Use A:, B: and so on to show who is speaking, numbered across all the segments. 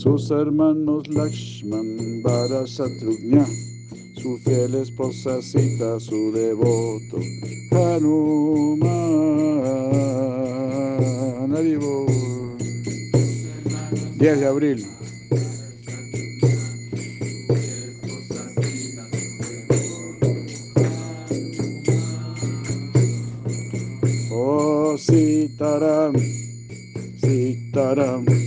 A: sus hermanos Lakshman, Vara, Shatrugna, su fiel esposa Sita, su devoto Hanuman. Haribo. 10 de abril. Oh Sitaram, Sitaram,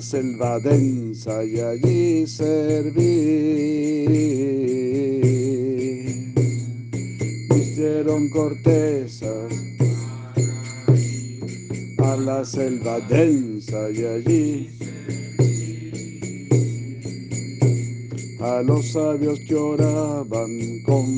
A: selva densa y allí servir. Vistieron cortezas a la selva densa y allí a los sabios que oraban con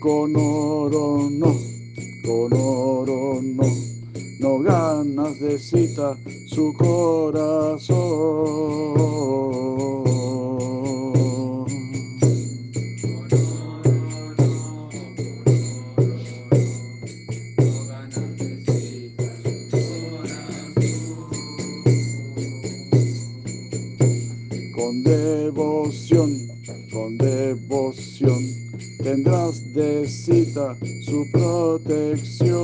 A: con oro no, con oro no, no ganas de cita su corazón. Con devoción, con devoción, tendrás de cita su protección.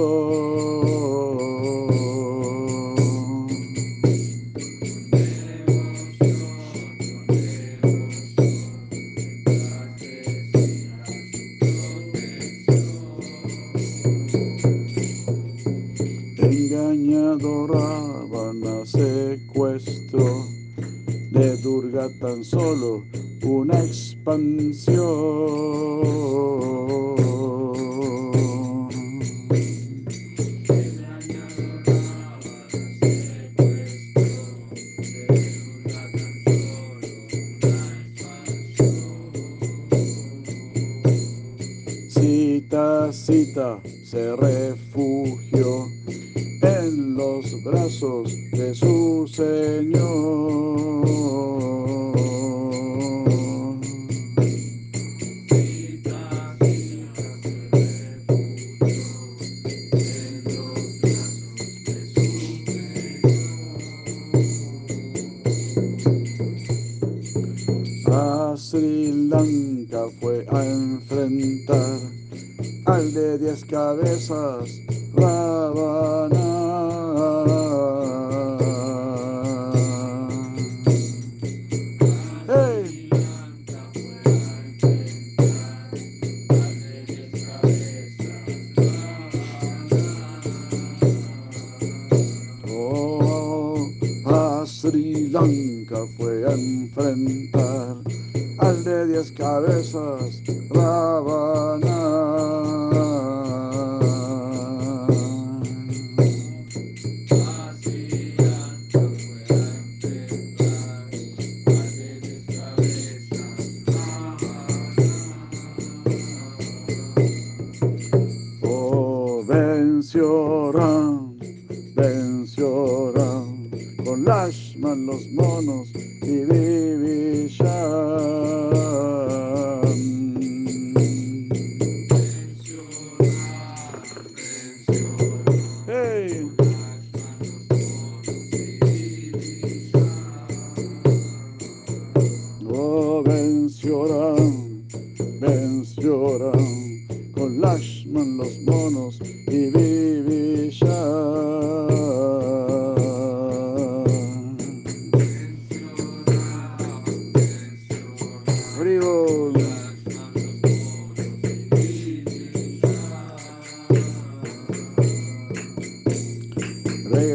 A: Engañado Ravana secuestro de Durga tan solo una expansión.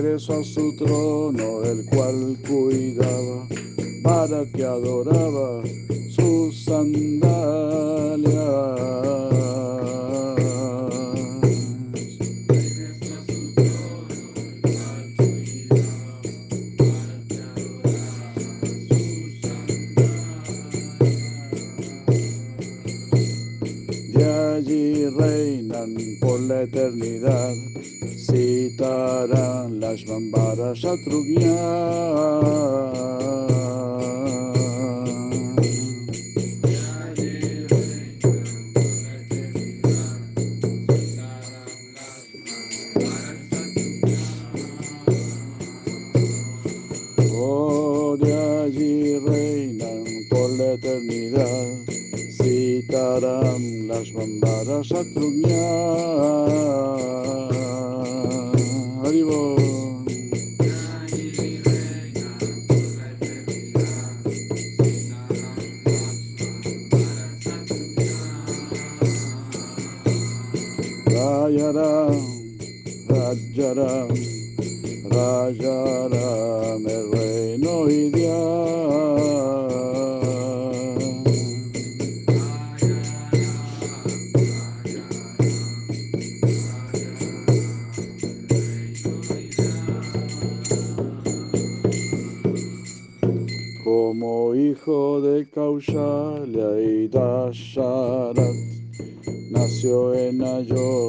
A: Regresó a su trono, el cual cuidaba, para que adoraba sus sandalias. De allí reinan por la eternidad, citarán las bambaras Oh, de allí reinan por la eternidad, citarán las bambaras a Rayaram, Rajaram, Rajaram, el reino ideal. Como hijo de Kaushalya y Dasharat, nació en Ayodhya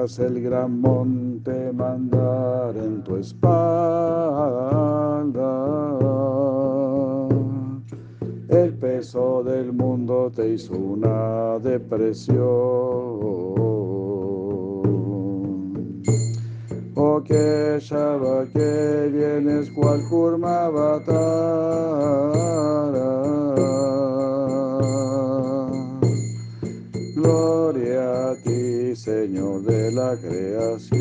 A: el gran monte mandar en tu espalda. El peso del mundo te hizo una depresión. Oh que Shaba que vienes cual Kurma Gloria De la creación.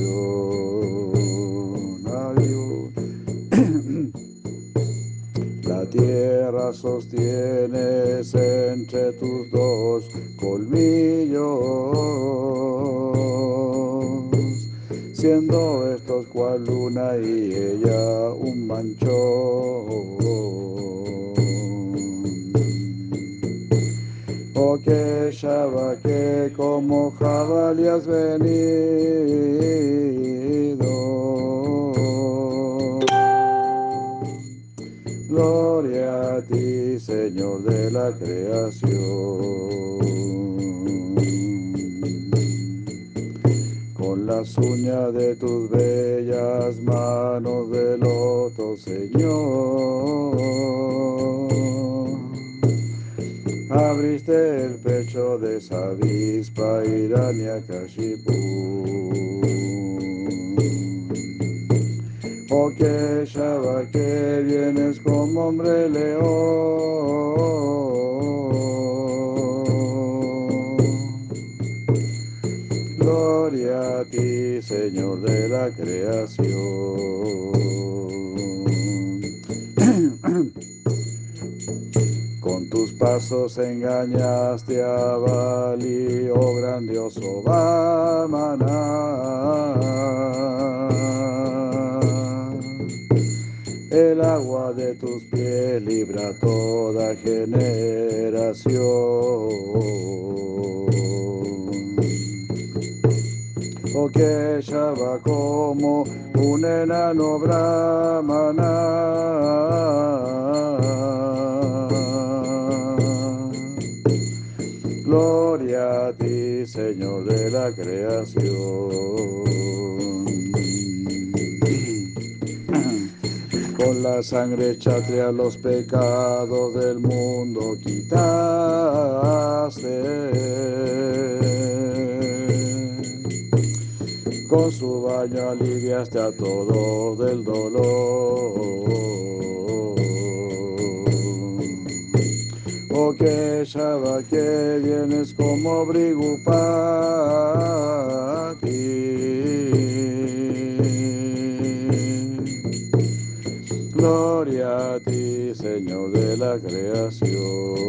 A: La tierra sostienes entre tus dos colmillos, siendo estos cual luna y ella un manchón. Oh que que como jabalí has venido. Gloria a ti, Señor de la creación. Con las uñas de tus bellas manos de loto, Señor. Abriste el pecho de esa avispa Hiranyakashipu. Oh que Shaba que vienes como hombre león. Gloria a ti, Señor de la creación. Tus pasos engañaste a Bali, oh grandioso Vamana. El agua de tus pies libra toda generación. O que Shaba como un enano brahmana. Señor de la creación. Con la sangre chatria los pecados del mundo quitaste. Con su baño aliviaste a todo del dolor. Que Shaba que vienes como Brigupati. Gloria a ti, Señor de la creación.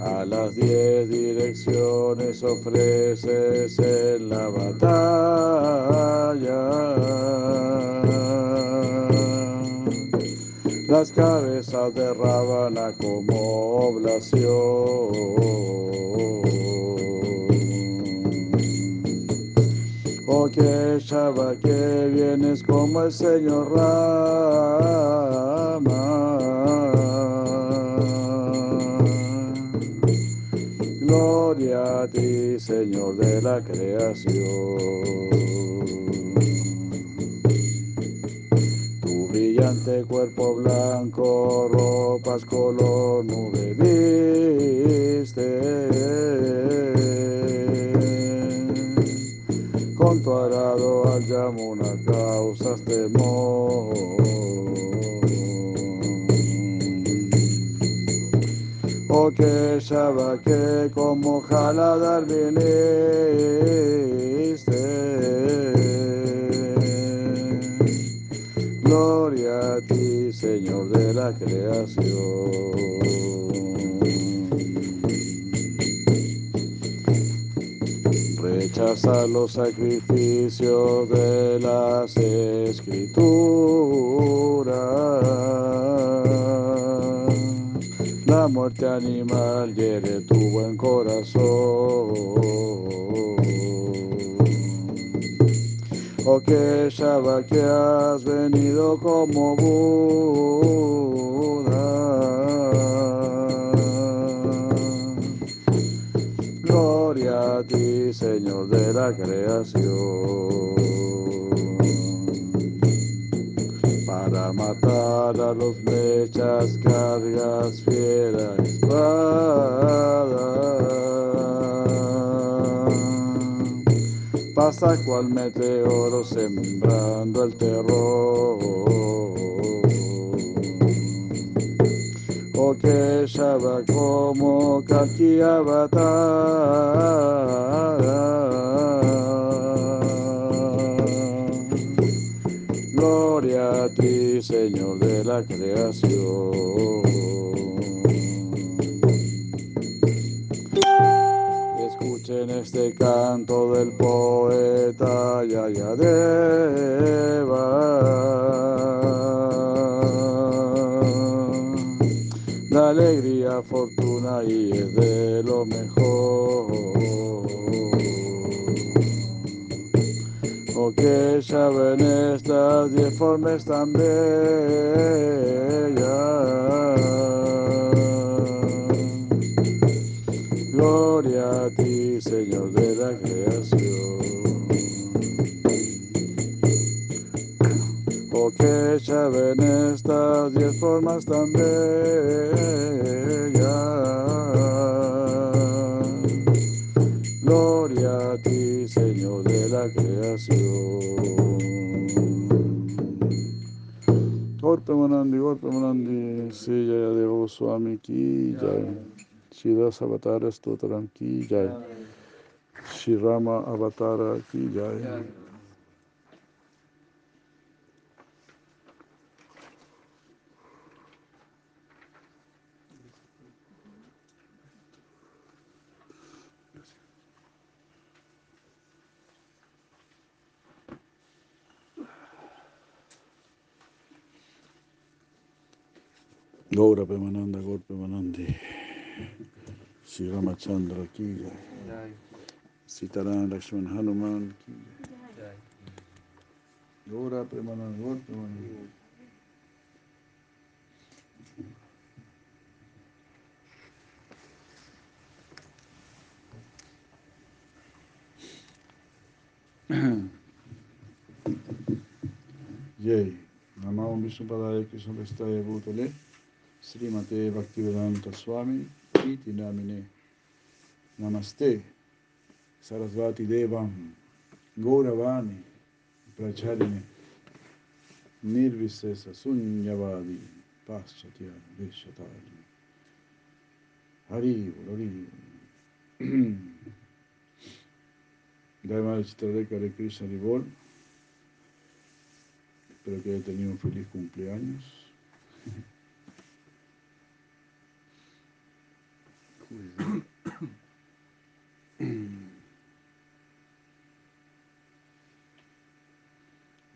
A: A las diez direcciones ofreces en la batalla. Las cabezas de Rábana como oblación. Oh que Shaba que vienes como el Señor Rama. Gloria a ti, Señor de la creación. Brillante cuerpo blanco, ropas color nube viste. Con tu arado al Yamuna causas temor. O que Shaba que como jaladar viniste. Gloria a ti, Señor de la creación. Rechaza los sacrificios de las escrituras. La muerte animal hiere tu buen corazón. O que Shabbat que has venido como Buda. Gloria a ti, Señor de la creación. Para matar a los mechas, cargas, fiera, espada. Pasa cual meteoro sembrando el terror. O que Shaba como Kaki. Gloria a ti, Señor de la creación. Este canto del poeta Yayadeva. La alegría, fortuna y es de lo mejor. O que ya ven estas diez formas tan bellas. Ven estas diez formas tan. Gloria a ti, Señor de la creación. Golpe Manandi, golpe Manandi, Deva Goswami ki jai. Shidas Avatara Stotram ki jai. Shri Rama Avatara ki jai. Gaura Pemananda, Gaur Pemanandi, Sri Ramachandra ki Sitaran Lakshman Hanuman ki. Gaura Pemananda, Gaur Pemanandi. Yay. Namam Vishnupadaya Krishna Vestaya Bhutale Srimate Bhaktivedanta Swami Iti Namine Namaste. Sarasvati Devam. Gauravani. Pracharine. Nirvisesa Sunyavadi. Paschatya Veshatari Hari Hari Dharma Chitradeka de Krishna Rivol Espero que haya tenido un feliz cumpleaños.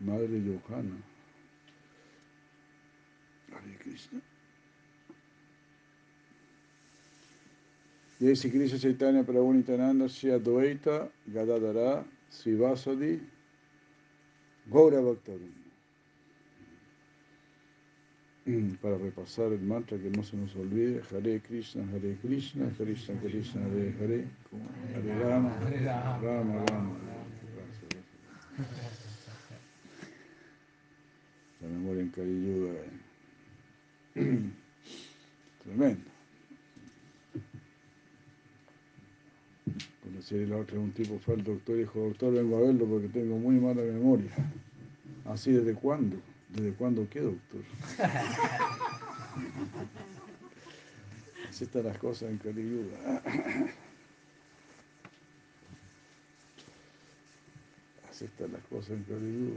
A: Madre Johanna. Hare Krishna. Jai Sri Krishna Chaitanya Prabhu Nityananda Shri Advaita Gadadara Srivasadi Gaura Bhaktavinda. Para repasar el mantra que no se nos olvide, Hare Krishna, Hare Krishna, Krishna Krishna, Hare Hare, Hare Rama, Rama Rama. Gracias, gracias. La memoria en Kali Tremendo. Cuando si la otra un tipo fue al doctor y dijo, doctor, vengo a verlo porque tengo muy mala memoria. ¿Así desde cuándo? ¿Desde cuándo qué, doctor? Así están las cosas en Kali Así están las cosas en Kali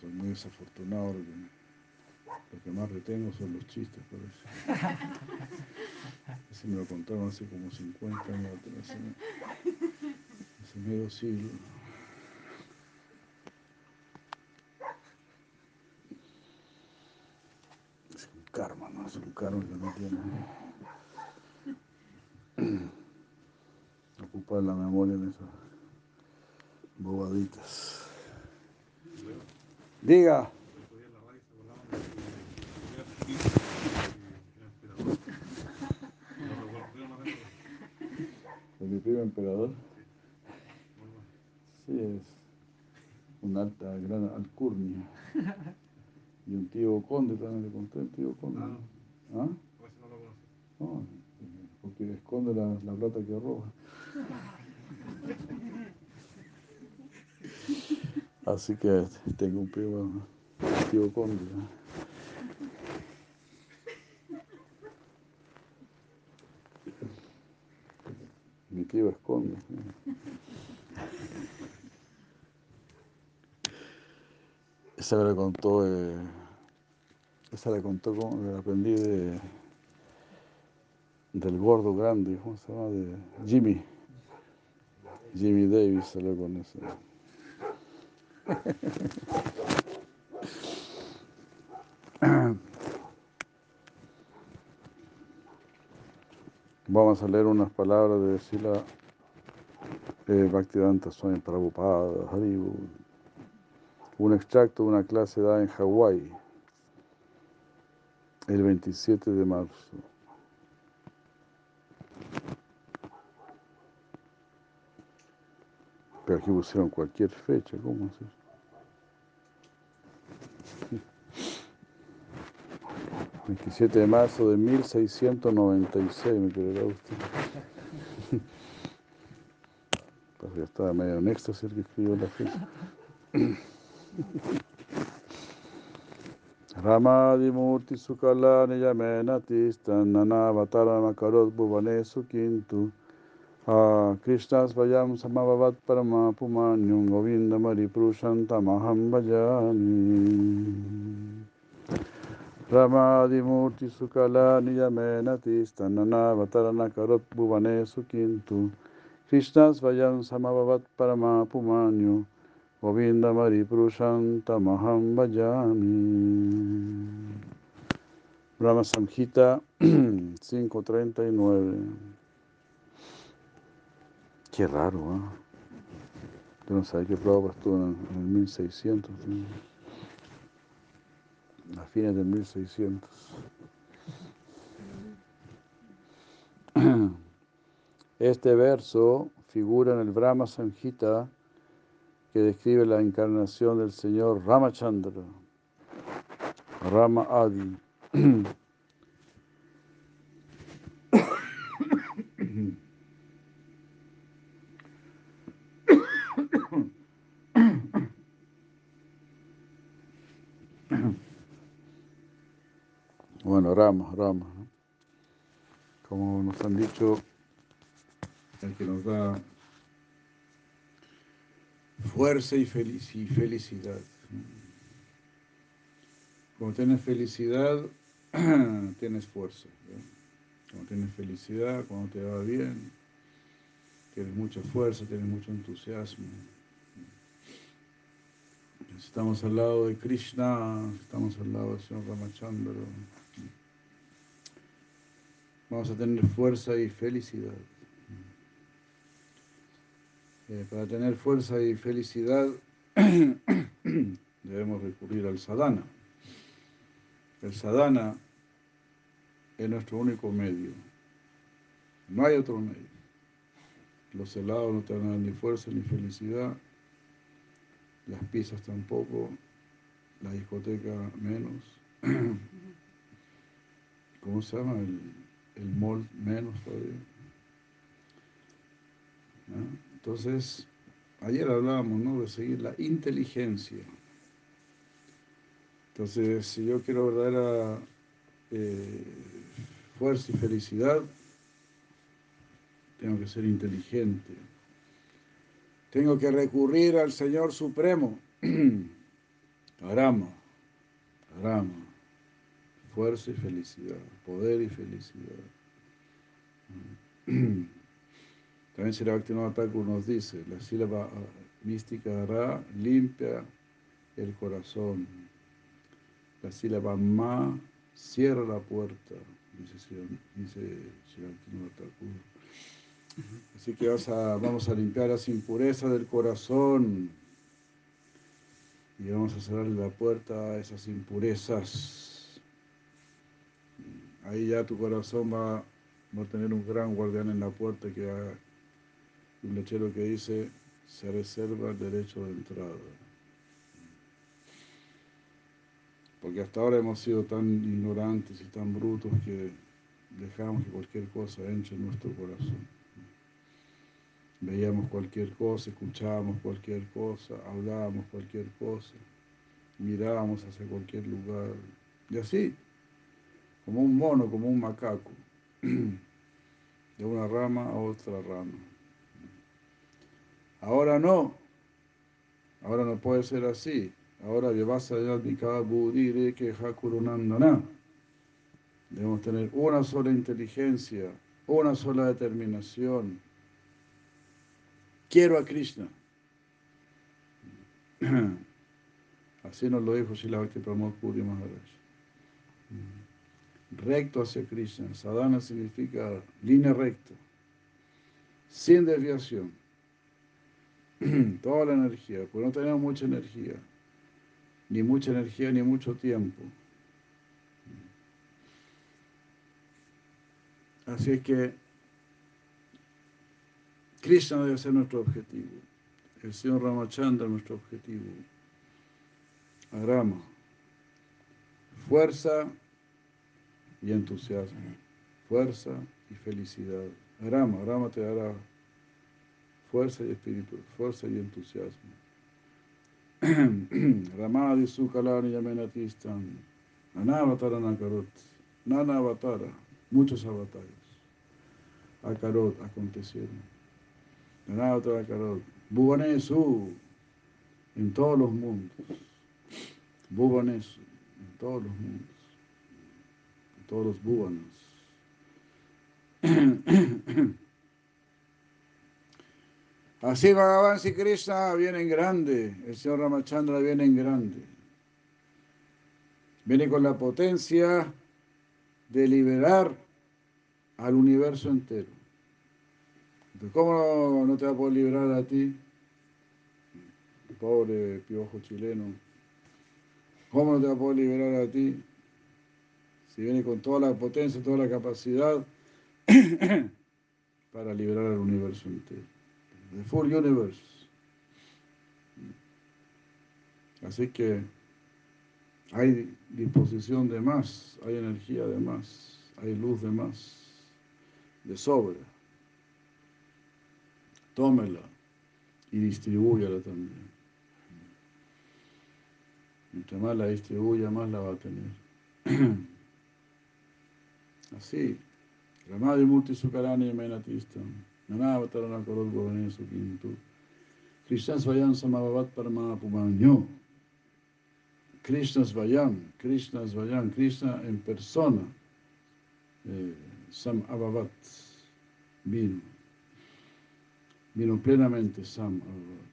A: Soy muy desafortunado. Que más retengo son los chistes, por eso. Ese me lo contaron hace como 50 años atrás, hace medio siglo. Es un karma, ¿no? Es un karma que no tiene. Ocupar la memoria en esas bobaditas. Diga. Mi primo emperador. Sí, es una alta, gran alcurnia. Y un tío conde también le conté, un tío conde. ¿Ah? ¿Ah? No, porque esconde la, la plata que roba. Así que tengo un primo, un tío conde. Esconde. Esa me la contó, eh, esa la contó, como, la aprendí de, del gordo grande, ¿cómo se llama? De Jimmy. Jimmy Davis salió con eso. Vamos a leer unas palabras de Sila eh, Bhaktivedanta Swami Prabhupada, Haribu. Un extracto de una clase dada en Hawái el 27 de marzo. Pero aquí pusieron cualquier fecha, ¿cómo es eso? 27 de marzo de 1696, me creerá usted. Pues ya estaba medio en éxtasis el que escribió la fecha. Ramadimurti Sukala Niyamena Tistan Nanavatarama Makarot Bhuvane Sukintu Krishnas Vayam Samavavat Parama Pumanyum Govinda Vajani Krishnas Vayam Samavavat Parama Pumanyu Govinda Mari Vajami Brahma Samhita 539 Qué raro, ¿eh? No sabía que prueba estuvo en el 1600. ¿sí? A fines de 1600. Este verso figura en el Brahma Samhita que describe la encarnación del señor Ramachandra, Rama Adi. Bueno, Rama, Rama. Como nos han dicho, el que nos da fuerza y, felicidad. Cuando tienes felicidad, tienes fuerza. Cuando tienes felicidad, cuando te va bien, tienes mucha fuerza, tienes mucho entusiasmo. Estamos al lado de Krishna, estamos al lado del Señor Ramachandra. Vamos a tener fuerza y felicidad. Eh, para tener fuerza y felicidad debemos recurrir al sadhana. El sadhana es nuestro único medio. No hay otro medio. Los helados no te dan ni fuerza ni felicidad. Las pizzas tampoco. La discoteca menos. ¿Cómo se llama? El mall menos todavía. Entonces, ayer hablábamos ¿no? de seguir la inteligencia. Entonces, si yo quiero verdadera eh, fuerza y felicidad, tengo que ser inteligente. Tengo que recurrir al Señor Supremo. Arama, Arama, fuerza y felicidad, poder y felicidad. También Sri Bhaktivinoda nos dice, la sílaba ah, mística Ra limpia el corazón. La sílaba Ma cierra la puerta, dice, Sri Thakur. Así que vamos a limpiar las impurezas del corazón y vamos a cerrarle la puerta a esas impurezas. Ahí ya tu corazón va, a tener un gran guardián en la puerta que va un lechero que dice, se reserva el derecho de entrada. Porque hasta ahora hemos sido tan ignorantes y tan brutos que dejamos que cualquier cosa entre en nuestro corazón. Veíamos cualquier cosa, escuchábamos cualquier cosa, hablábamos cualquier cosa, mirábamos hacia cualquier lugar. Y así, como un mono, como un macaco, de una rama a otra rama. Ahora no. Ahora no puede ser así. Ahora. Debemos tener una sola inteligencia, una sola determinación. Quiero a Krishna. Así nos lo dijo Srila Bhakti Puri Maharaj. Recto hacia Krishna. Sadhana significa línea recta, sin desviación. toda la energía, porque no tenemos mucha energía, ni mucha energía ni mucho tiempo. Así es que Krishna debe ser nuestro objetivo, el Señor Ramachandra nuestro objetivo, Arama, fuerza y entusiasmo, fuerza y felicidad. Arama, Arama te dará fuerza y espíritu, fuerza y entusiasmo. Ramadi Sukalani Yamenatistan, Anavatara Nakarot, Nana Avatara, muchos avatares. Akarot acontecieron. Anavatara Akarot, Bhuvanesu, en todos los mundos. Bhuvanesu, en todos los mundos. Todos los bhuvanos. Así Bhagavan y Krishna viene en grande, el Señor Ramachandra viene en grande. Viene con la potencia de liberar al universo entero. ¿cómo no te va a poder liberar a ti? Pobre piojo chileno. ¿Cómo no te va a poder liberar a ti? Si viene con toda la potencia, toda la capacidad para liberar al universo entero the full universe. Así que hay disposición de más, hay energía de más, hay luz de más, de sobra. Tómela y distribúyala también. Mientras más la distribuya, más la va a tener. Así. Ramadi Multi Sukarani Menatistam. Nanavatara Karot Bhavane Sukintu. Krishna Svayam Samavavat Paramapumanyo. Krishna Svayam, Krishna Svayam, Krishna en persona. Eh, Sam vino. Vino plenamente Sam Abavat.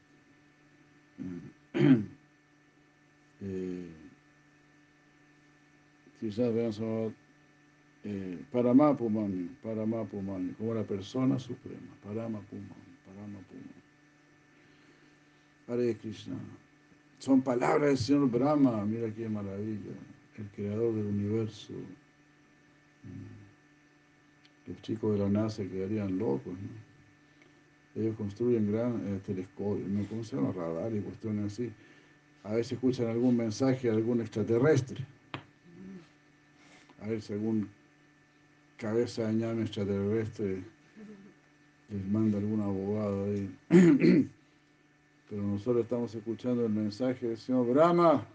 A: Eh, Svayam Samavavat eh, Paramapumani, Paramapumani, como la persona suprema, Paramapumani, Paramapumani. Hare Krishna. Son palabras del Señor Brahma, mira qué maravilla, el creador del universo. Los chicos de la NASA quedarían locos, ¿no? Ellos construyen gran eh, telescopios, ¿no? ¿Cómo se? Radar y cuestiones así. A veces escuchan algún mensaje de algún extraterrestre. A ver si cabeza de ñame extraterrestre les manda algún abogado ahí. Pero nosotros estamos escuchando el mensaje del señor Brahma,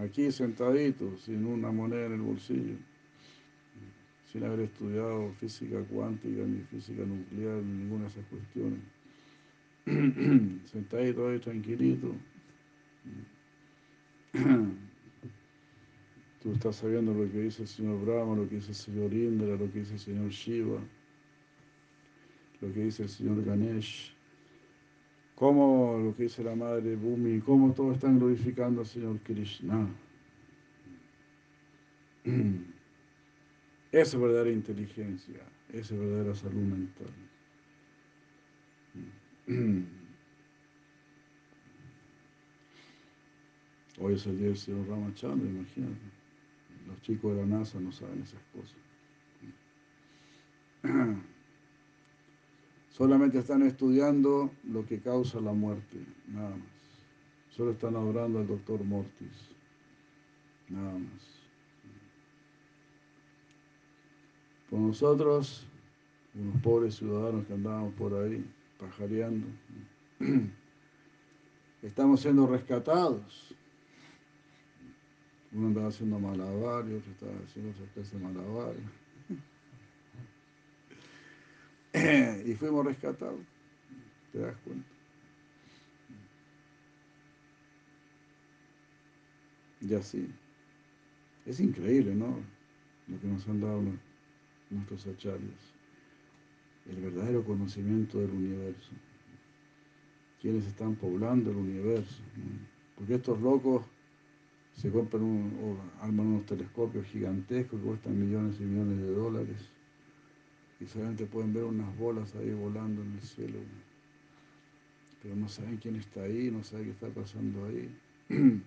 A: aquí sentadito, sin una moneda en el bolsillo, sin haber estudiado física cuántica, ni física nuclear, ni ninguna de esas cuestiones. Sentadito ahí, tranquilito. Tú estás sabiendo lo que dice el señor Brahma, lo que dice el señor Indra, lo que dice el señor Shiva, lo que dice el señor Ganesh, cómo lo que dice la madre Bhumi, cómo todos están glorificando al señor Krishna. Esa es verdadera inteligencia, esa es verdadera salud mental. Hoy es el día del señor Ramachandra, imagínate. Los chicos de la NASA no saben esas cosas. Solamente están estudiando lo que causa la muerte, nada más. Solo están adorando al doctor Mortis, nada más. Por nosotros, unos pobres ciudadanos que andamos por ahí pajareando, estamos siendo rescatados uno andaba haciendo malabares, otro estaba haciendo otra clase de malabares. y fuimos rescatados, ¿te das cuenta? Y así. Es increíble, ¿no? Lo que nos han dado nuestros acharyas. El verdadero conocimiento del universo. Quienes están poblando el universo. Porque estos locos se compran o arman unos telescopios gigantescos que cuestan millones y millones de dólares y solamente pueden ver unas bolas ahí volando en el cielo, pero no saben quién está ahí, no saben qué está pasando ahí.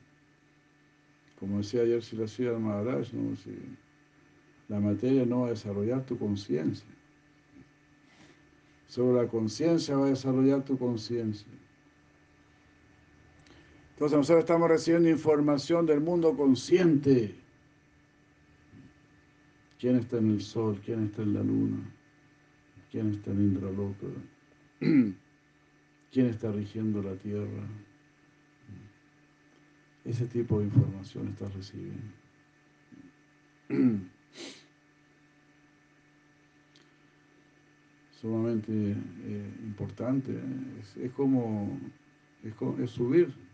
A: Como decía ayer Siracía Maharaj, ¿no? si la materia no va a desarrollar tu conciencia, solo la conciencia va a desarrollar tu conciencia. Entonces nosotros estamos recibiendo información del mundo consciente. ¿Quién está en el sol? ¿Quién está en la luna? ¿Quién está en Indraloka? ¿Quién está rigiendo la tierra? Ese tipo de información estás recibiendo. Sumamente eh, importante. ¿eh? Es, como, es subir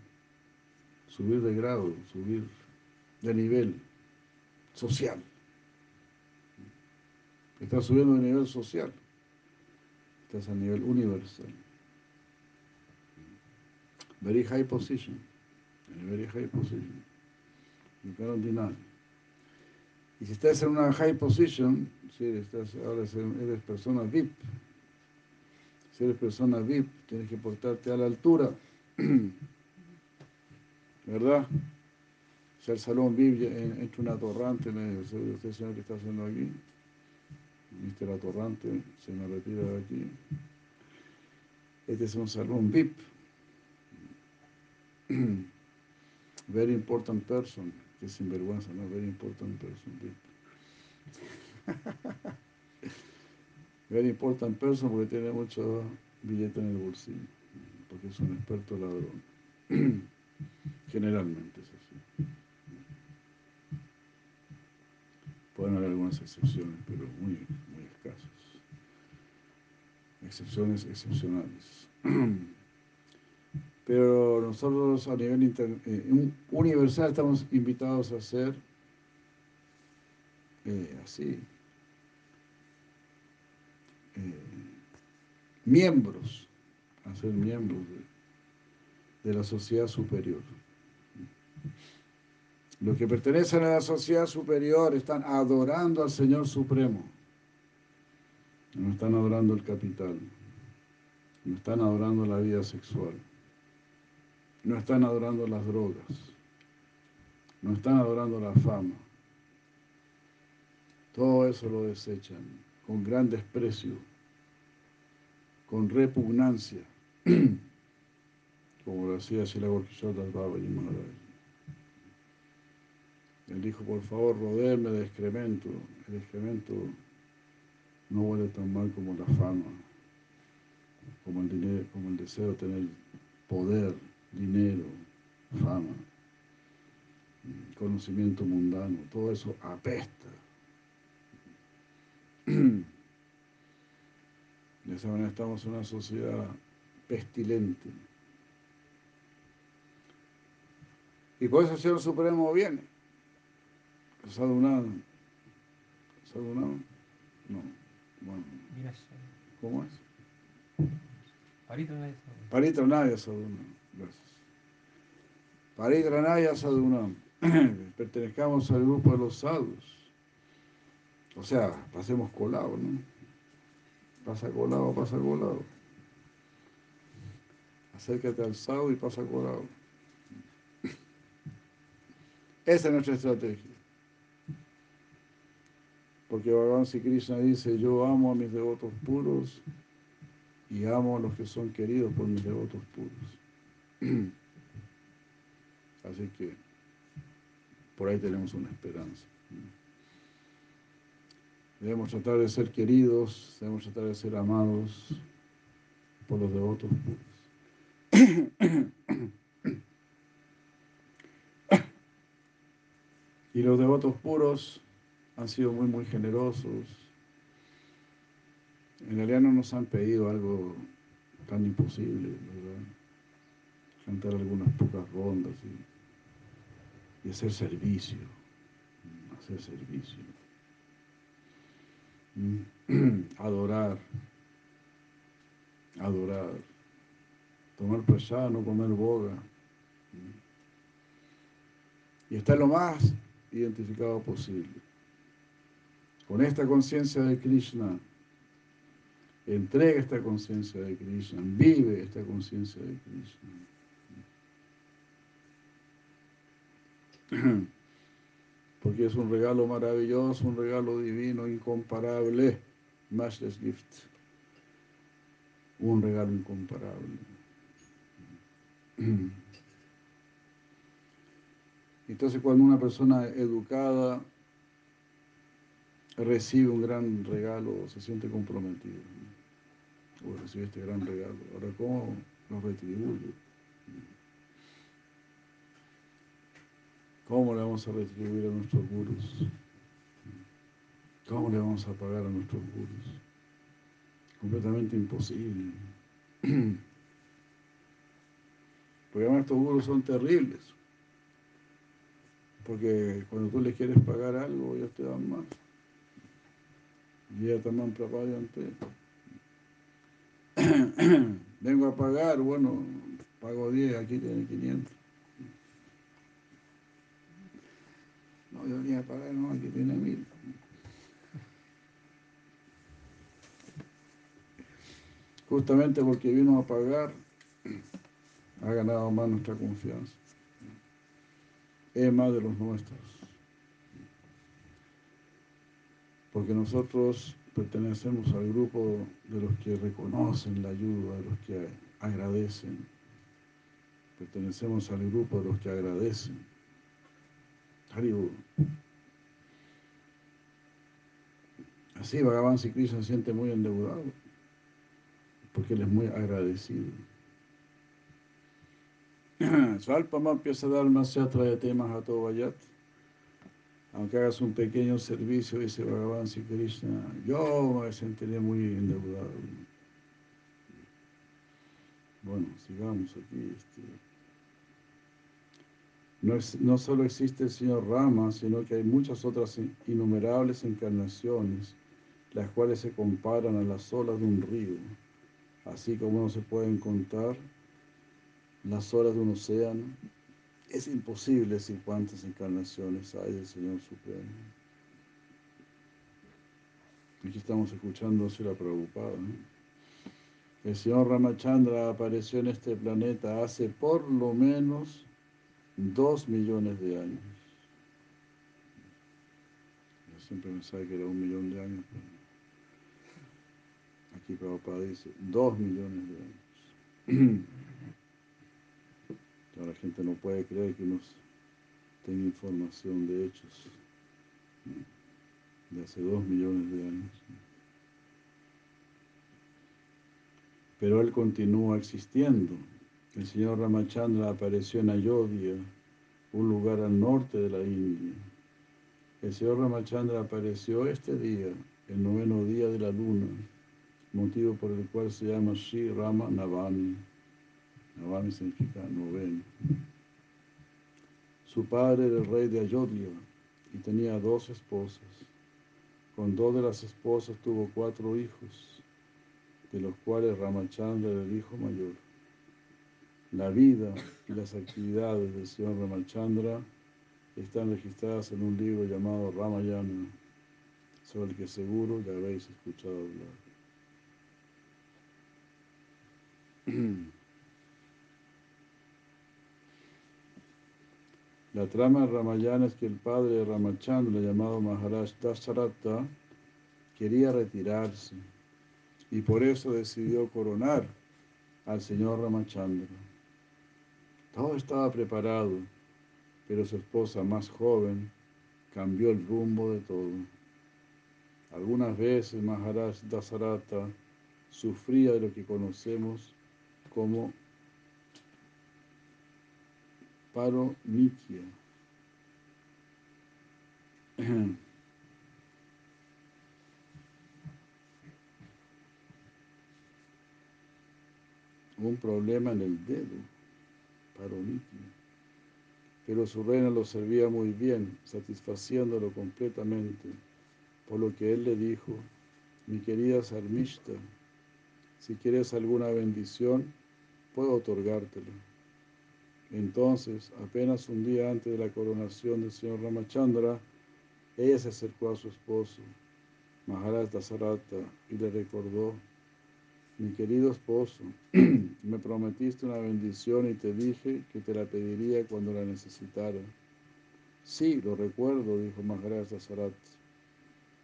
A: subir de grado, subir de nivel social. Estás subiendo de nivel social, estás a nivel universal. Very high position, very high position. You cannot deny. Y si estás en una high position, si estás, ahora eres persona VIP, si eres persona VIP, tienes que portarte a la altura ¿verdad? Si el salón vive entre una torrante, me dice, ¿usted sabe qué está haciendo aquí? Mister Atorrante se me retira de aquí. Este es un salón VIP. Very important person, que sinvergüenza, ¿no? Very important person, VIP. Very important person porque tiene mucho billete en el bolsillo, porque es un experto ladrón. Generalmente es así. Pueden haber algunas excepciones, pero muy, muy escasas. Excepciones excepcionales. Pero nosotros a nivel eh, universal estamos invitados a ser eh, así, eh, miembros, a ser miembros de, de la sociedad superior. Los que pertenecen a la sociedad superior están adorando al Señor Supremo. No están adorando el capital. No están adorando la vida sexual. No están adorando las drogas. No están adorando la fama. Todo eso lo desechan con gran desprecio, con repugnancia, como lo hacía Sila Gorkishota Baba y Maharaj. Él dijo, por favor, rodéeme de excremento. El excremento no huele tan mal como la fama, como el, dinero, como el deseo de tener poder, dinero, fama, conocimiento mundano. Todo eso apesta. De esa manera estamos en una sociedad pestilente. Y por eso el Señor Supremo viene. Sadhunam. ¿Sadhunam? No. Bueno. ¿Cómo es?
B: Paritranaya
A: Paritranaya Sadhunam. Gracias. Paritranaya Sadhunam. Pertenezcamos al grupo de los sadhus. O sea, pasemos colado, ¿no? Pasa colado, pasa colado. Acércate al sadhu y pasa colado. Esa es nuestra estrategia. Porque Bhagavan Krishna dice, yo amo a mis devotos puros y amo a los que son queridos por mis devotos puros. Así que por ahí tenemos una esperanza. Debemos tratar de ser queridos, debemos tratar de ser amados por los devotos puros. Y los devotos puros han sido muy, muy generosos. En realidad no nos han pedido algo tan imposible, ¿verdad? Cantar algunas pocas rondas y, hacer servicio, hacer servicio. Adorar, adorar, tomar prasad, no comer boga. Y estar lo más identificado posible. Con esta conciencia de Krishna, entrega esta conciencia de Krishna, vive esta conciencia de Krishna. Porque es un regalo maravilloso, un regalo divino, incomparable. Matchless gift. Un regalo incomparable. Entonces cuando una persona educada recibe un gran regalo, se siente comprometido. O recibe este gran regalo. Ahora, ¿cómo lo retribuye? ¿Cómo le vamos a retribuir a nuestros gurus? ¿Cómo le vamos a pagar a nuestros gurus? Completamente imposible. Porque estos gurus son terribles. Porque cuando tú les quieres pagar algo, ellos te dan más. Y ya también ante. Vengo a pagar, bueno, pago 10, aquí tiene 500. No, yo venía a pagar, no, aquí tiene 1000. Justamente porque vino a pagar, ha ganado más nuestra confianza. Más de los nuestros. porque nosotros pertenecemos al grupo de los que reconocen la ayuda, de los que agradecen. Pertenecemos al grupo de los que agradecen. Así Bhagavan Sri se siente muy endeudado, porque él es muy agradecido. Svalpama empieza a dar una seatra de temas a todo Vayat aunque hagas un pequeño servicio, dice Bhagavan Sri Krishna, yo me sentiría muy endeudado. Bueno, sigamos aquí. Este. No, no solo existe el Señor Rama, sino que hay muchas otras innumerables encarnaciones, las cuales se comparan a las olas de un río, así como no se pueden contar las olas de un océano, Es imposible decir cuántas encarnaciones hay del Señor Supremo. Aquí estamos escuchando la Prabhupada. ¿no? El Señor Ramachandra apareció en este planeta hace por lo menos dos millones de años. Yo siempre pensaba que era un millón de años. Pero aquí Prabhupada dice dos millones de años. La gente no puede creer que nos tenga información de hechos de hace dos millones de años. Pero él continúa existiendo. El señor Ramachandra apareció en Ayodhya, un lugar al norte de la India. El señor Ramachandra apareció este día, el noveno día de la luna, motivo por el cual se llama Sri Rama Navami. Navami significa noveno. Su padre era el rey de Ayodhya y tenía dos esposas. Con dos de las esposas tuvo cuatro hijos, de los cuales Ramachandra era el hijo mayor. La vida y las actividades del señor Ramachandra están registradas en un libro llamado Ramayana, sobre el que seguro ya habéis escuchado hablar. La trama de Ramayana es que el padre de Ramachandra, llamado Maharaj Dasarata, quería retirarse y por eso decidió coronar al señor Ramachandra. Todo estaba preparado, pero su esposa más joven cambió el rumbo de todo. Algunas veces Maharaj Dasarata sufría de lo que conocemos como paroniquia. Un problema en el dedo, paroniquia. Pero su reina lo servía muy bien, satisfaciéndolo completamente, por lo que él le dijo, mi querida Sarmishta, si quieres alguna bendición, puedo otorgártela. Entonces, apenas un día antes de la coronación del señor Ramachandra, ella se acercó a su esposo, Maharaj Dasarata, y le recordó, mi querido esposo, me prometiste una bendición y te dije que te la pediría cuando la necesitara. Sí, lo recuerdo, dijo Maharaj Dasarata.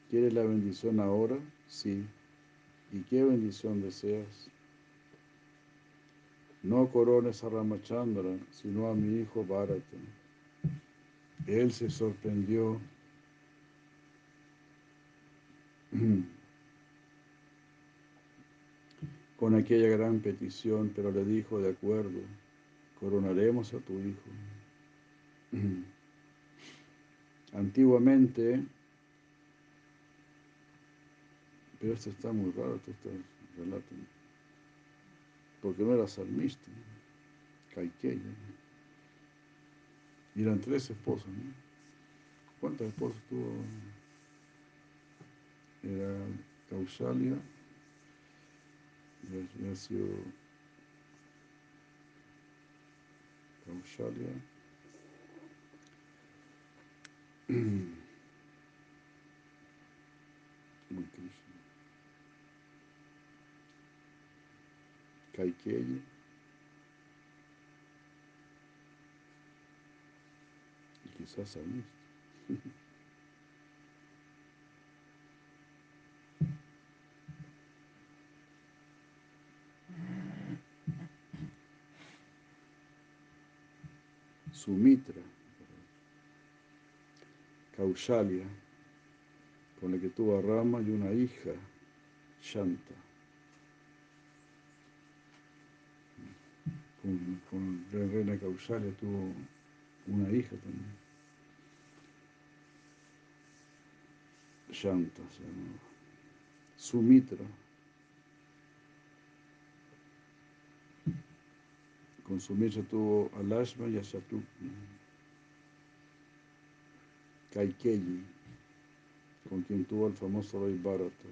A: ¿Quieres la bendición ahora? Sí. ¿Y qué bendición deseas? No corones a Ramachandra, sino a mi hijo Bharata. Él se sorprendió con aquella gran petición, pero le dijo, de acuerdo, coronaremos a tu hijo. Antiguamente, pero esto está muy raro, este relato, porque no era salmista, Caiqueya. Y eran tres esposas, ¿no? ¿Cuántas esposas tuvo? Era Kaushalya, y ha sido Kaushalya, Uy, Krishna. Kaikeyi, y quizás a mí. Sumitra, Kaushalya, con la que tuvo a Rama y una hija, Shanta. Con, con reina Kaushalya tuvo una hija también. Shanta se llamaba. Sumitra. Con Sumitra tuvo a y a. Kaikeyi, con quien tuvo el famoso rey Bharata.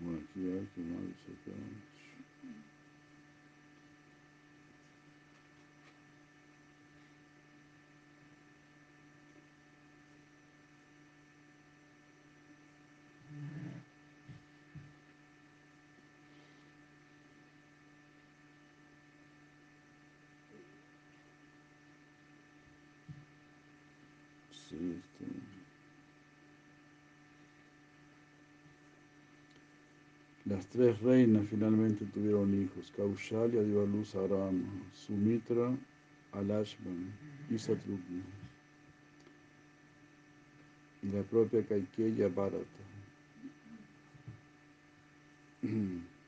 A: Kiya, Kumar, Satan. Sí, este. Las tres reinas finalmente tuvieron hijos. Kaushalya dio a luz Sumitra a Lashman y. Y la propia Kaikeya Bharata.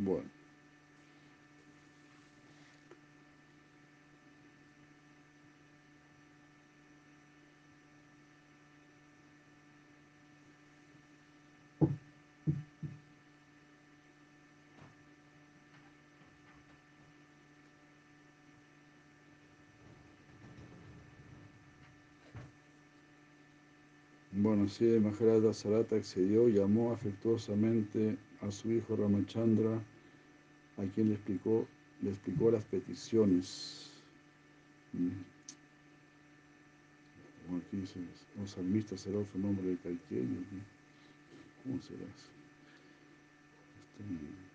A: Bueno. Bueno, así de Maharaj Dasarata accedió y llamó afectuosamente a su hijo Ramachandra, a quien le explicó, le explicó las peticiones. Mm. Como aquí dice, o salmista será otro nombre de Caikeyo. ¿Cómo será eso? Este,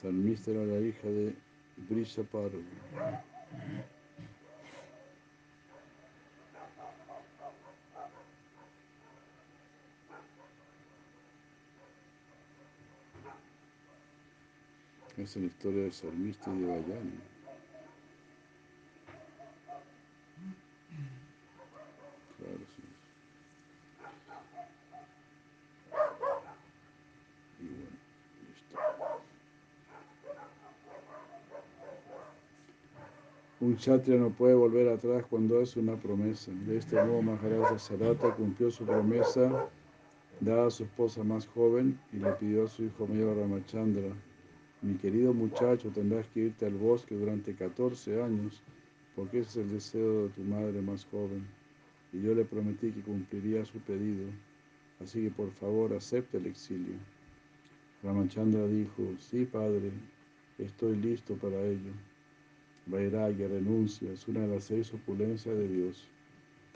A: Salmista era la hija de Brishaparu. Esa es la historia de Salmista y de Vayana. Claro, sí. Y bueno, listo. Un kshatriya no puede volver atrás cuando hace una promesa. De este modo, Maharaja Sarata cumplió su promesa dada a su esposa más joven y le pidió a su hijo mayor Ramachandra, mi querido muchacho, tendrás que irte al bosque durante 14 años, porque ese es el deseo de tu madre más joven. Y yo le prometí que cumpliría su pedido, así que por favor acepte el exilio. Ramachandra dijo, sí padre, estoy listo para ello. Vairagya, renuncia, es una de las seis opulencias de Dios.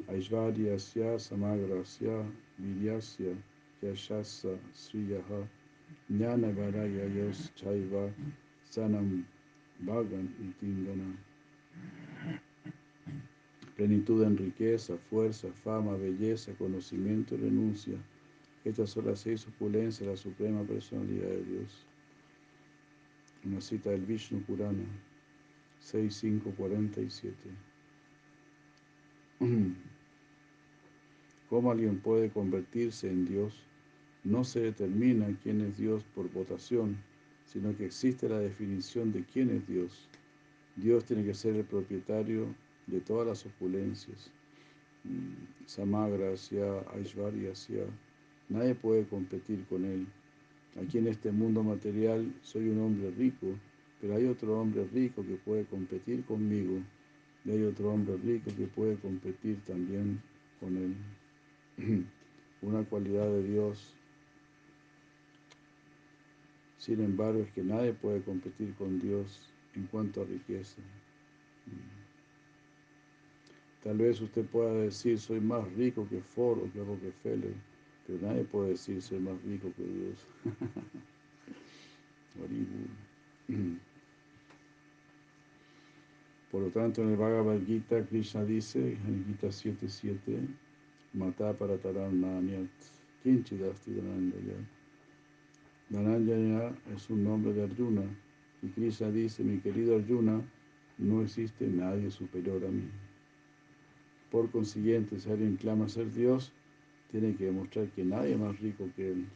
A: Aishvaryasya, Samagrasya, Viryasya, Yashasa, Sriyaha, Jnana Varayayos, Chaiva, Sanam, Bhagan y Tingana. Plenitud en riqueza, fuerza, fama, belleza, conocimiento y renuncia. Estas son las seis opulencias de la Suprema Personalidad de Dios. Una cita del Vishnu Purana. 6547. ¿Cómo alguien puede convertirse en Dios? No se determina quién es Dios por votación, sino que existe la definición de quién es Dios. Dios tiene que ser el propietario de todas las opulencias. Mm, Samagrasya, Aishvaryasya, nadie puede competir con él. Aquí en este mundo material soy un hombre rico, pero hay otro hombre rico que puede competir conmigo y hay otro hombre rico que puede competir también con él. Una cualidad de Dios, sin embargo, es que nadie puede competir con Dios en cuanto a riqueza. Tal vez usted pueda decir, soy más rico que Ford o que Rockefeller, pero nadie puede decir, soy más rico que Dios. Por lo tanto, en el Bhagavad Gita, Krishna dice, en Gita 7.7, Mata para taran nanyat, kinchidasti danandaya. Dananjaya es un nombre de Arjuna, y Krishna dice, mi querido Arjuna, no existe nadie superior a mí. Por consiguiente, si alguien clama ser Dios, tiene que demostrar que nadie es más rico que él.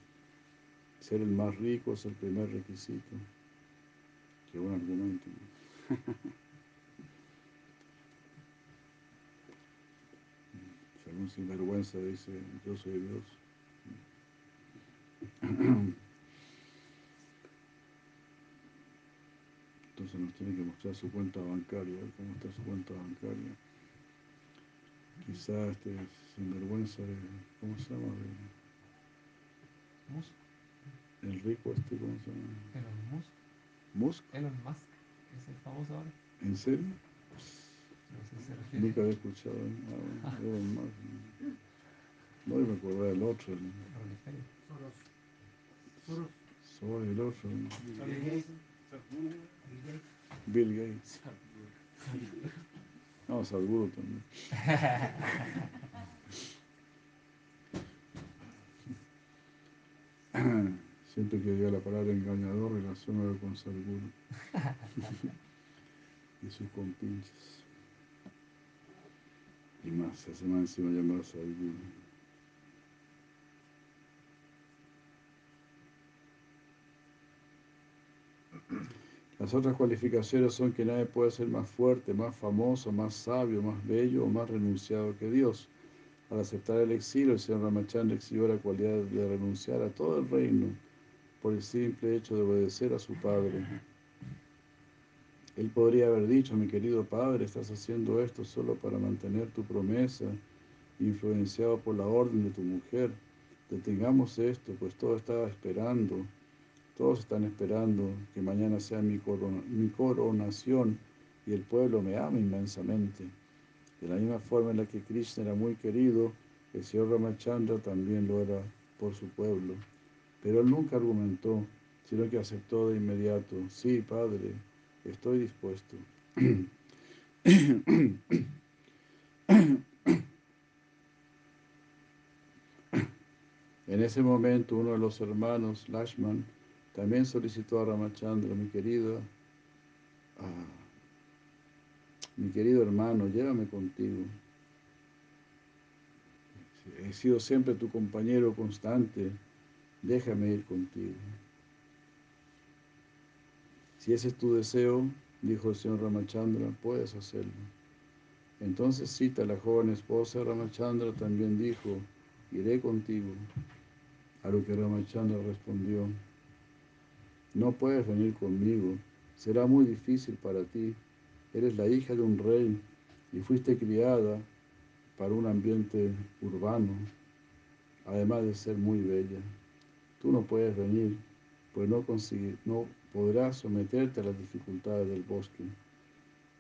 A: Ser el más rico es el primer requisito. Qué buen argumento. algún sinvergüenza dice, yo soy Dios. Entonces nos tiene que mostrar su cuenta bancaria, ver cómo está su cuenta bancaria. Quizás este sinvergüenza de, ¿cómo se llama?
C: Musk.
A: el rico este, ¿cómo se llama?
C: Elon Musk.
A: Musk,
C: Elon Musk. Es el famoso ahora.
A: ¿en serio?
C: No sé si se refiere.
A: Nunca había escuchado. Ah, bueno, Elon Musk. No, yo me acordaba del otro.
B: Soros. Soros.
A: Soy el otro,
B: Bill Gates. Bill Gates.
A: Bill Gates. No, Sadhguru también. Siento que diga la palabra engañador relacionado con Sadhguru y sus compinches. Y más, hace más encima llamar Sadhguru. Las otras cualificaciones son que nadie puede ser más fuerte, más famoso, más sabio, más bello o más renunciado que Dios. Al aceptar el exilio, el señor Ramachandra exhibió la cualidad de renunciar a todo el reino por el simple hecho de obedecer a su padre. Él podría haber dicho, mi querido padre, estás haciendo esto solo para mantener tu promesa, influenciado por la orden de tu mujer. Detengamos esto, pues todo estaba esperando, todos están esperando que mañana sea mi, corona- mi coronación y el pueblo me ama inmensamente. De la misma forma en la que Krishna era muy querido, el señor Ramachandra también lo era por su pueblo. Pero él nunca argumentó, sino que aceptó de inmediato, sí, padre, estoy dispuesto. En ese momento uno de los hermanos, Lashman, también solicitó a Ramachandra, mi querido, ah, mi querido hermano, llévame contigo. He sido siempre tu compañero constante, déjame ir contigo. Si ese es tu deseo, dijo el señor Ramachandra, puedes hacerlo. Entonces Sita, la joven esposa Ramachandra, también dijo, iré contigo. A lo que Ramachandra respondió, no puedes venir conmigo, será muy difícil para ti. Eres la hija de un rey y fuiste criada para un ambiente urbano, además de ser muy bella. Tú no puedes venir, pues no, no podrás someterte a las dificultades del bosque.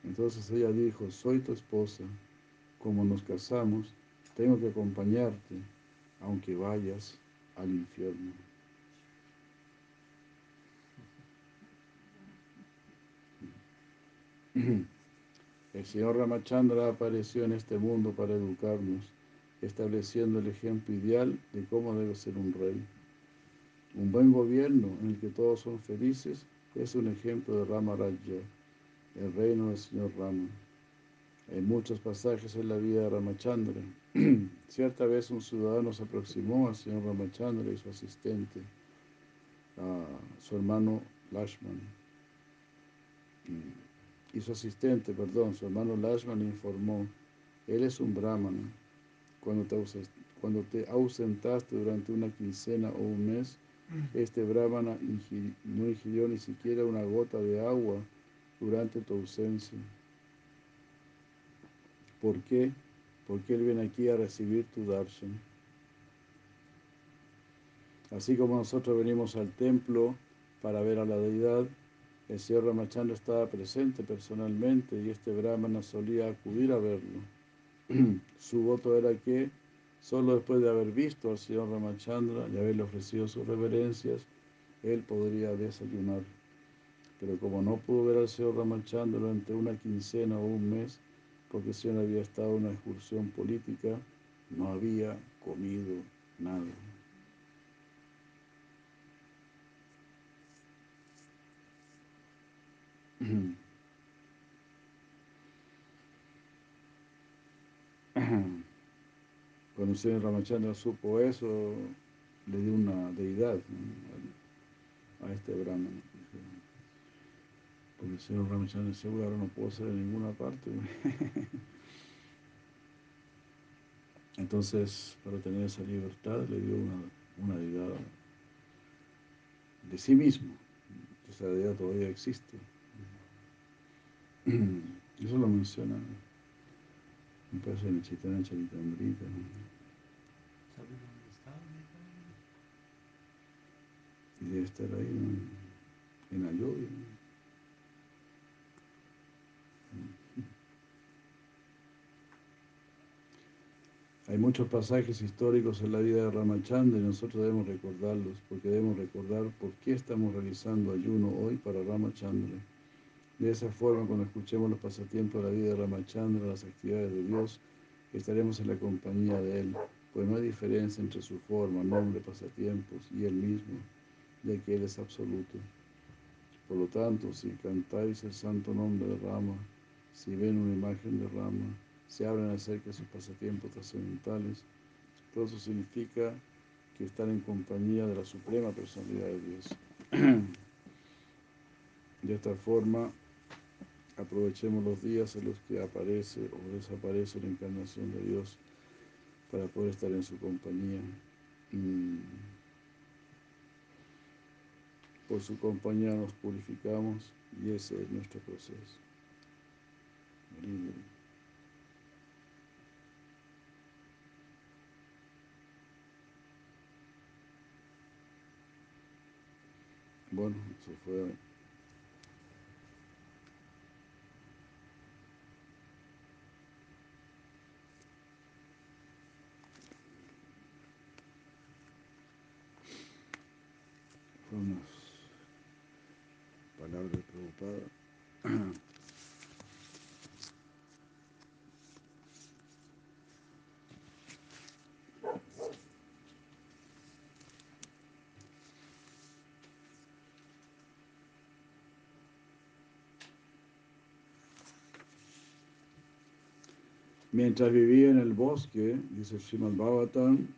A: Entonces ella dijo, soy tu esposa, como nos casamos, tengo que acompañarte, aunque vayas al infierno. El señor Ramachandra apareció en este mundo para educarnos, estableciendo el ejemplo ideal de cómo debe ser un rey. Un buen gobierno en el que todos son felices es un ejemplo de Rama Rajya, el reino del señor Rama. Hay muchos pasajes en la vida de Ramachandra. Cierta vez un ciudadano se aproximó al señor Ramachandra y su asistente, su hermano Lashman. Y su asistente, perdón, su hermano Lashman informó, él es un brahmana. Cuando te, cuando te ausentaste durante una quincena o un mes, este brahmana no ingirió ni siquiera una gota de agua durante tu ausencia. ¿Por qué? Porque él viene aquí a recibir tu darshan. Así como nosotros venimos al templo para ver a la deidad, El señor Ramachandra estaba presente personalmente y este brahmana solía acudir a verlo. Su voto era que solo después de haber visto al señor Ramachandra y haberle ofrecido sus reverencias, él podría desayunar. Pero como no pudo ver al señor Ramachandra durante una quincena o un mes, porque el señor había estado en una excursión política, no había comido nada. Cuando señor Ramachandra supo eso, le dio una deidad ¿no? a este brahman. Porque el señor Ramachandra seguro ahora no puedo ser en ninguna parte. Entonces, para tener esa libertad, le dio una, una deidad de sí mismo. Esa deidad todavía existe. Eso lo menciona, me parece en el Chaitanya Charitamrita. Y debe estar ahí en. ¿no? Hay muchos pasajes históricos en la vida de Ramachandra y nosotros debemos recordarlos, porque debemos recordar por qué estamos realizando ayuno hoy para Ramachandra. De esa forma, cuando escuchemos los pasatiempos de la vida de Ramachandra, las actividades de Dios, estaremos en la compañía de Él, pues no hay diferencia entre su forma, nombre, pasatiempos y Él mismo, ya que Él es absoluto. Por lo tanto, si cantáis el santo nombre de Rama, si ven una imagen de Rama, se hablan acerca de sus pasatiempos trascendentales, todo eso significa que están en compañía de la Suprema Personalidad de Dios. De esta forma, aprovechemos los días en los que aparece o desaparece la encarnación de Dios para poder estar en su compañía. Y por su compañía nos purificamos y ese es nuestro proceso. Bueno, eso fue fue unas palabras de. Mientras vivía en el bosque, dice Srimad Bhagavatam,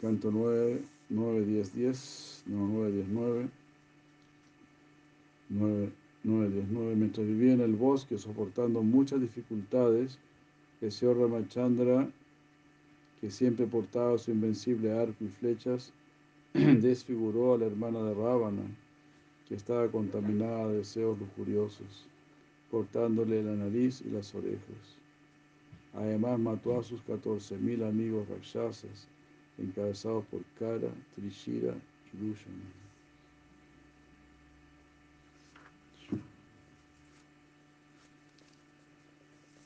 A: canto 9, 9, 10, 10, no, 9, 10, 9, 9, 9, 10, 9, mientras vivía en el bosque soportando muchas dificultades, el señor Ramachandra, que siempre portaba su invencible arco y flechas, desfiguró a la hermana de Ravana, que estaba contaminada de deseos lujuriosos, cortándole la nariz y las orejas. Además mató a sus 14.000 amigos rakshasas, encabezados por Kara, Trishira y Dushana.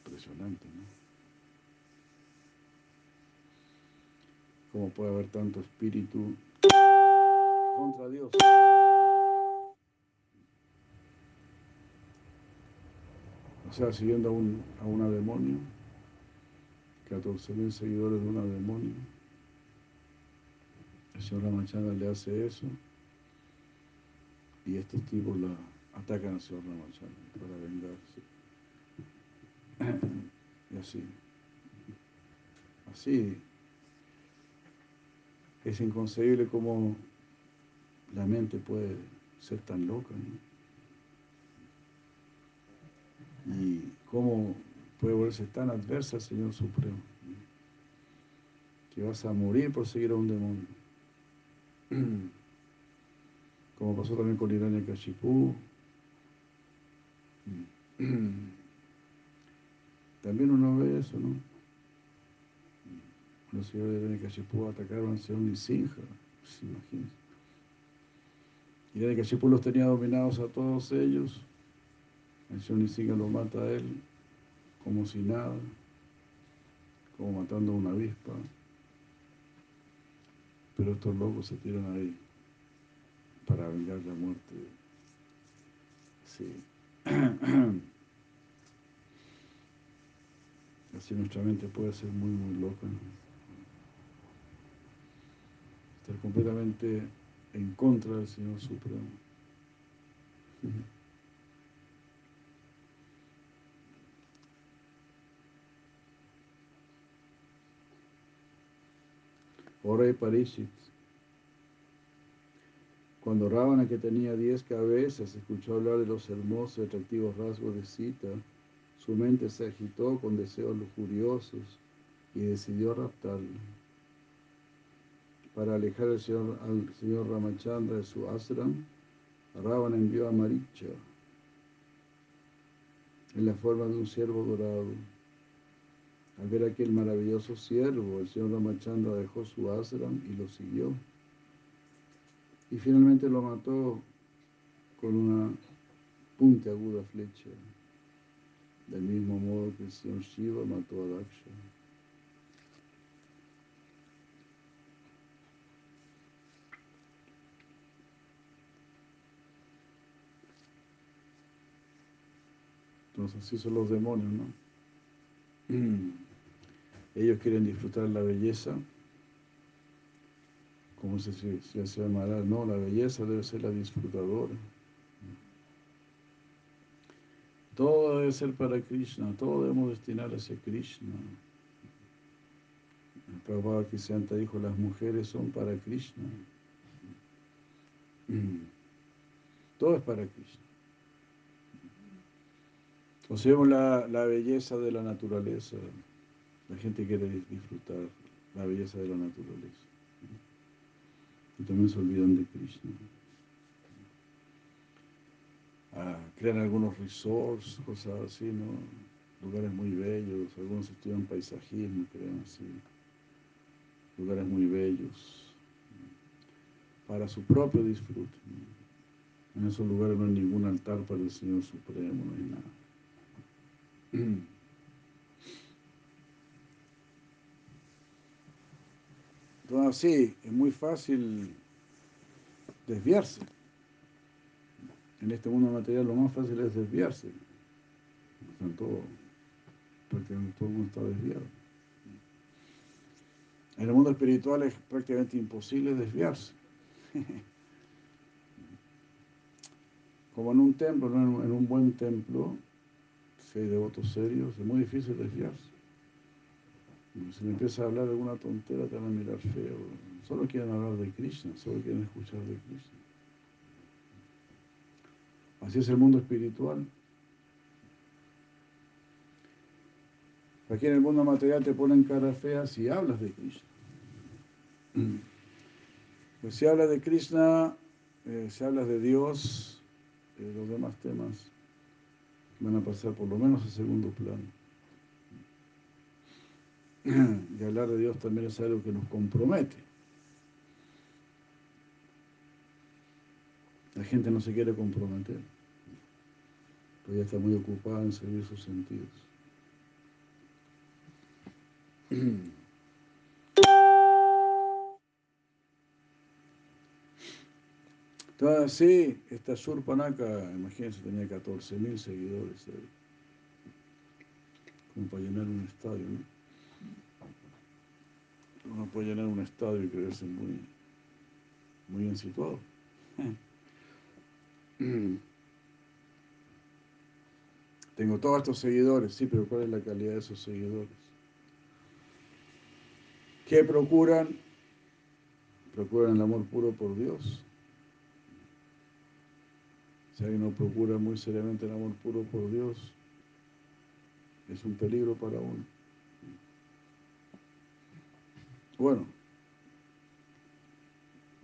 A: Impresionante, ¿no? ¿Cómo puede haber tanto espíritu contra Dios? O sea, siguiendo a, un, a una demonio, 14.000 seguidores de una demonio. Señor Ramachandra le hace eso y estos tipos la atacan al señor Ramachandra para vengarse. Y así. Así. Es inconcebible cómo la mente puede ser tan loca. Y cómo puede volverse tan adversa al Señor Supremo, que vas a morir por seguir a un demonio. Como pasó también con Irania Kashipu. También uno ve eso, ¿no? Los señores de Irania Kashipu atacaron al señor Nisinja, pues imagínense. Que Shipu los tenía dominados a todos ellos, el Señor Nisiga lo mata a él como si nada, como matando a una avispa. Pero estos locos se tiran ahí para vengar la muerte. Sí. Así nuestra mente puede ser muy, muy loca. Estar completamente en contra del Señor Supremo. Ora y Parishit. Cuando Ravana, que tenía diez cabezas, escuchó hablar de los hermosos y atractivos rasgos de Sita, su mente se agitó con deseos lujuriosos y decidió raptarle. Para alejar al señor, al señor Ramachandra de su ashram, Ravana envió a Maricha en la forma de un ciervo dorado. Al ver aquel maravilloso ciervo, el señor Ramachandra dejó su ashram y lo siguió. Y finalmente lo mató con una puntiaguda flecha, del mismo modo que el señor Shiva mató a Daksha. Entonces así son los demonios, ¿no? Ellos quieren disfrutar la belleza, como se, se, se llamará, no, la belleza debe ser la disfrutadora. Todo debe ser para Krishna, todo debemos destinar hacia Krishna. El Prabhupada Kisanta dijo, las mujeres son para Krishna. Todo es para Krishna. Observemos la, la belleza de la naturaleza. La gente quiere disfrutar la belleza de la naturaleza. Y también se olvidan de Krishna. Ah, crean algunos resorts, cosas así, ¿no? Lugares muy bellos, algunos estudian paisajismo, crean así. Lugares muy bellos. Para su propio disfrute. En esos lugares no hay ningún altar para el Señor Supremo, no hay nada. Entonces, sí, es muy fácil desviarse. En este mundo material lo más fácil es desviarse. Están todo, prácticamente todo el mundo está desviado. En el mundo espiritual es prácticamente imposible desviarse. Como en un templo, en un buen templo, si hay devotos serios, es muy difícil desviarse. Si me empieza a hablar de alguna tontera, te van a mirar feo. Solo quieren hablar de Krishna, solo quieren escuchar de Krishna. Así es el mundo espiritual. Aquí en el mundo material te ponen cara fea si hablas de Krishna. Pues si hablas de Krishna, eh, si hablas de Dios, eh, los demás temas van a pasar por lo menos a segundo plano. Y hablar de Dios también es algo que nos compromete. La gente no se quiere comprometer, pero ya está muy ocupada en seguir sus sentidos. Entonces, sí, esta Surpanaka, imagínense, tenía 14.000 seguidores ahí. Como para llenar un estadio, ¿no? Uno puede llenar un estadio y creerse muy, muy bien situado. Tengo todos estos seguidores, sí, pero ¿cuál es la calidad de esos seguidores? ¿Qué procuran? Procuran el amor puro por Dios. Si alguien no procura muy seriamente el amor puro por Dios, es un peligro para uno. Bueno,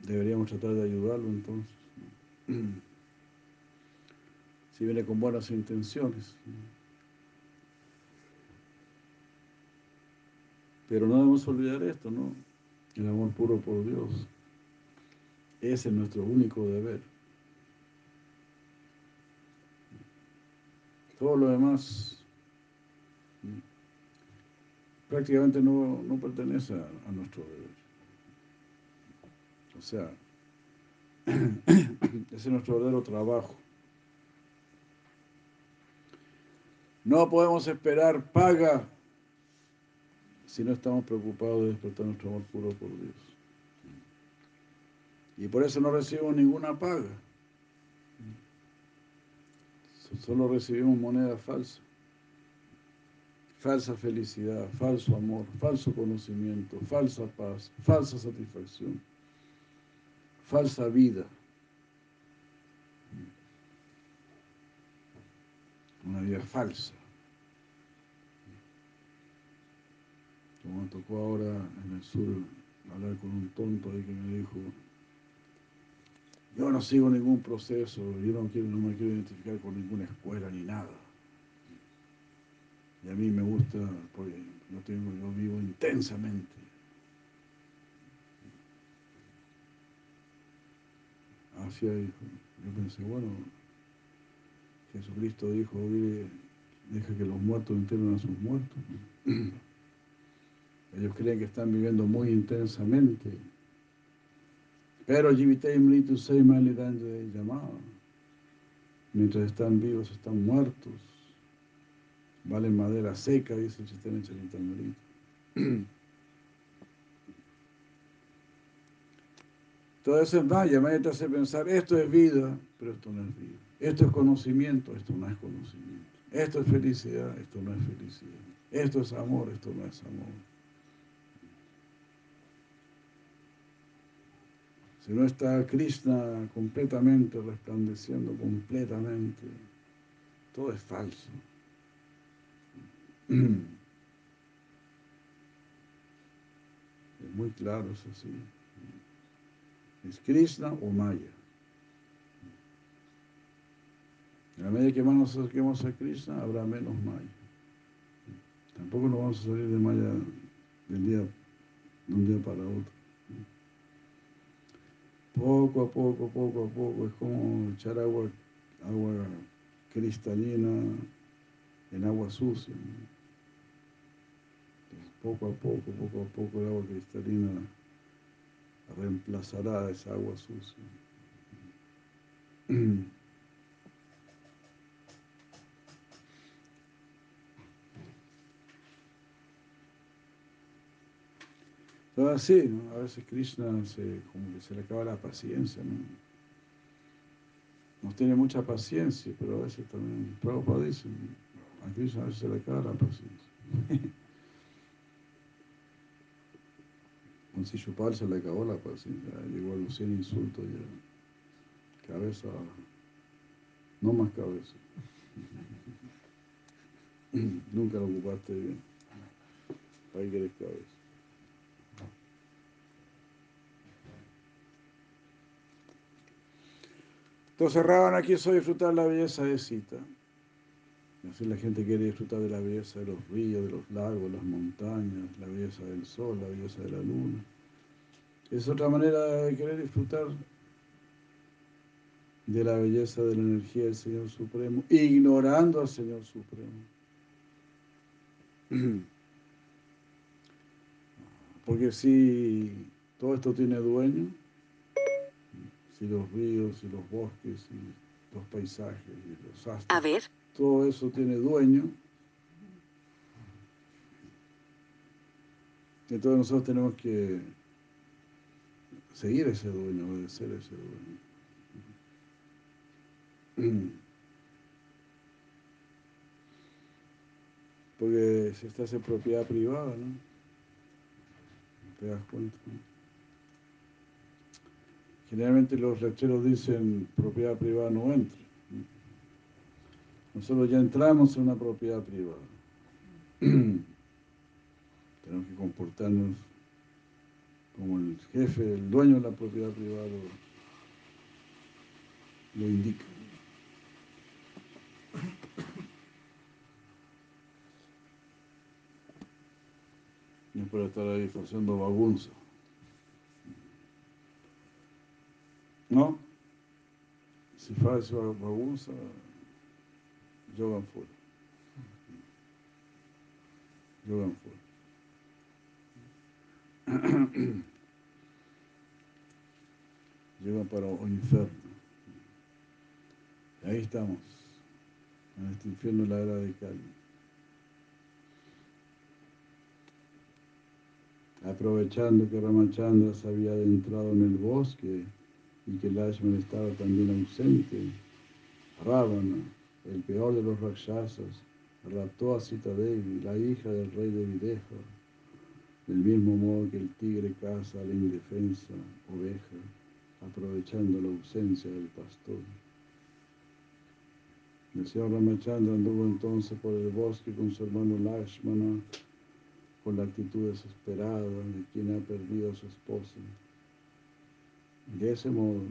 A: deberíamos tratar de ayudarlo entonces. Si viene con buenas intenciones. Pero no debemos olvidar esto, ¿no? El amor puro por Dios. Ese es nuestro único deber. Todo lo demás prácticamente no, no pertenece a, a nuestro deber. O sea, ese es nuestro verdadero trabajo. No podemos esperar paga si no estamos preocupados de despertar nuestro amor puro por Dios. Y por eso no recibimos ninguna paga. Solo recibimos moneda falsa. Falsa felicidad, falso amor, falso conocimiento, falsa paz, falsa satisfacción, falsa vida. Una vida falsa. Como me tocó ahora en el sur hablar con un tonto ahí que me dijo, yo no sigo ningún proceso, yo no, quiero, no me quiero identificar con ninguna escuela ni nada. Y a mí me gusta, porque yo, tengo, yo vivo intensamente. Así dijo. Yo pensé, bueno, Jesucristo dijo, deja que los muertos entierren a sus muertos. Ellos creen que están viviendo muy intensamente. Pero. Mientras están vivos, están muertos. Valen madera seca, dice el Chitán Charitamrita. Todo eso es Maya, Maya te hace pensar, esto es vida, pero esto no es vida. Esto es conocimiento, esto no es conocimiento. Esto es felicidad, esto no es felicidad. Esto es amor, esto no es amor. Si no está Krishna completamente resplandeciendo, completamente, todo es falso. Es muy claro, eso sí. Es Krishna o Maya. En la medida que más nos acerquemos a Krishna, habrá menos Maya. Tampoco nos vamos a salir de Maya del día, de un día para otro. Poco a poco, poco a poco, es como echar agua, agua cristalina en agua sucia. Poco a poco, poco a poco el agua cristalina reemplazará esa agua sucia. Todo así. A veces Krishna se, como que se le acaba la paciencia, ¿no? Nos tiene mucha paciencia, pero a veces también, Prabhupada dice, a Krishna a veces se le acaba la paciencia. Con Sishupal se le acabó la paciencia, llegó a 100 insultos ya. Cabeza, no más cabeza. Nunca lo ocupaste bien. ¿Para qué querés cabeza? Entonces Raban aquí quiso disfrutar la belleza de Sita. Así la gente quiere disfrutar de la belleza de los ríos, de los lagos, las montañas, la belleza del sol, la belleza de la luna. Es otra manera de querer disfrutar de la belleza de la energía del Señor Supremo, ignorando al Señor Supremo. Porque si todo esto tiene dueño, y los ríos, y los bosques, y los paisajes, y los astros.
D: A ver.
A: Todo eso tiene dueño. Entonces nosotros tenemos que seguir ese dueño, obedecer ese dueño. Porque si estás en propiedad privada, ¿no? ¿Te das cuenta? Generalmente los lecheros dicen propiedad privada no entre. Nosotros ya entramos en una propiedad privada. Tenemos que comportarnos como el jefe, el dueño de la propiedad privada lo, indica. No es para estar ahí haciendo bagunza. ¿No? Si faz bagunça, Yogan full. Yogan full. Llegan para o inferno. Y ahí estamos, en este infierno la era de Cali. Aprovechando que Ramachandra se había adentrado en el bosque y que Lashman estaba también ausente, Ravana, el peor de los rakshasas, raptó a Sita Devi, la hija del rey de Videja, del mismo modo que el tigre caza a la indefensa oveja, aprovechando la ausencia del pastor. El señor Ramachandra anduvo entonces por el bosque con su hermano Lakshmana, con la actitud desesperada de quien ha perdido a su esposa. De ese modo,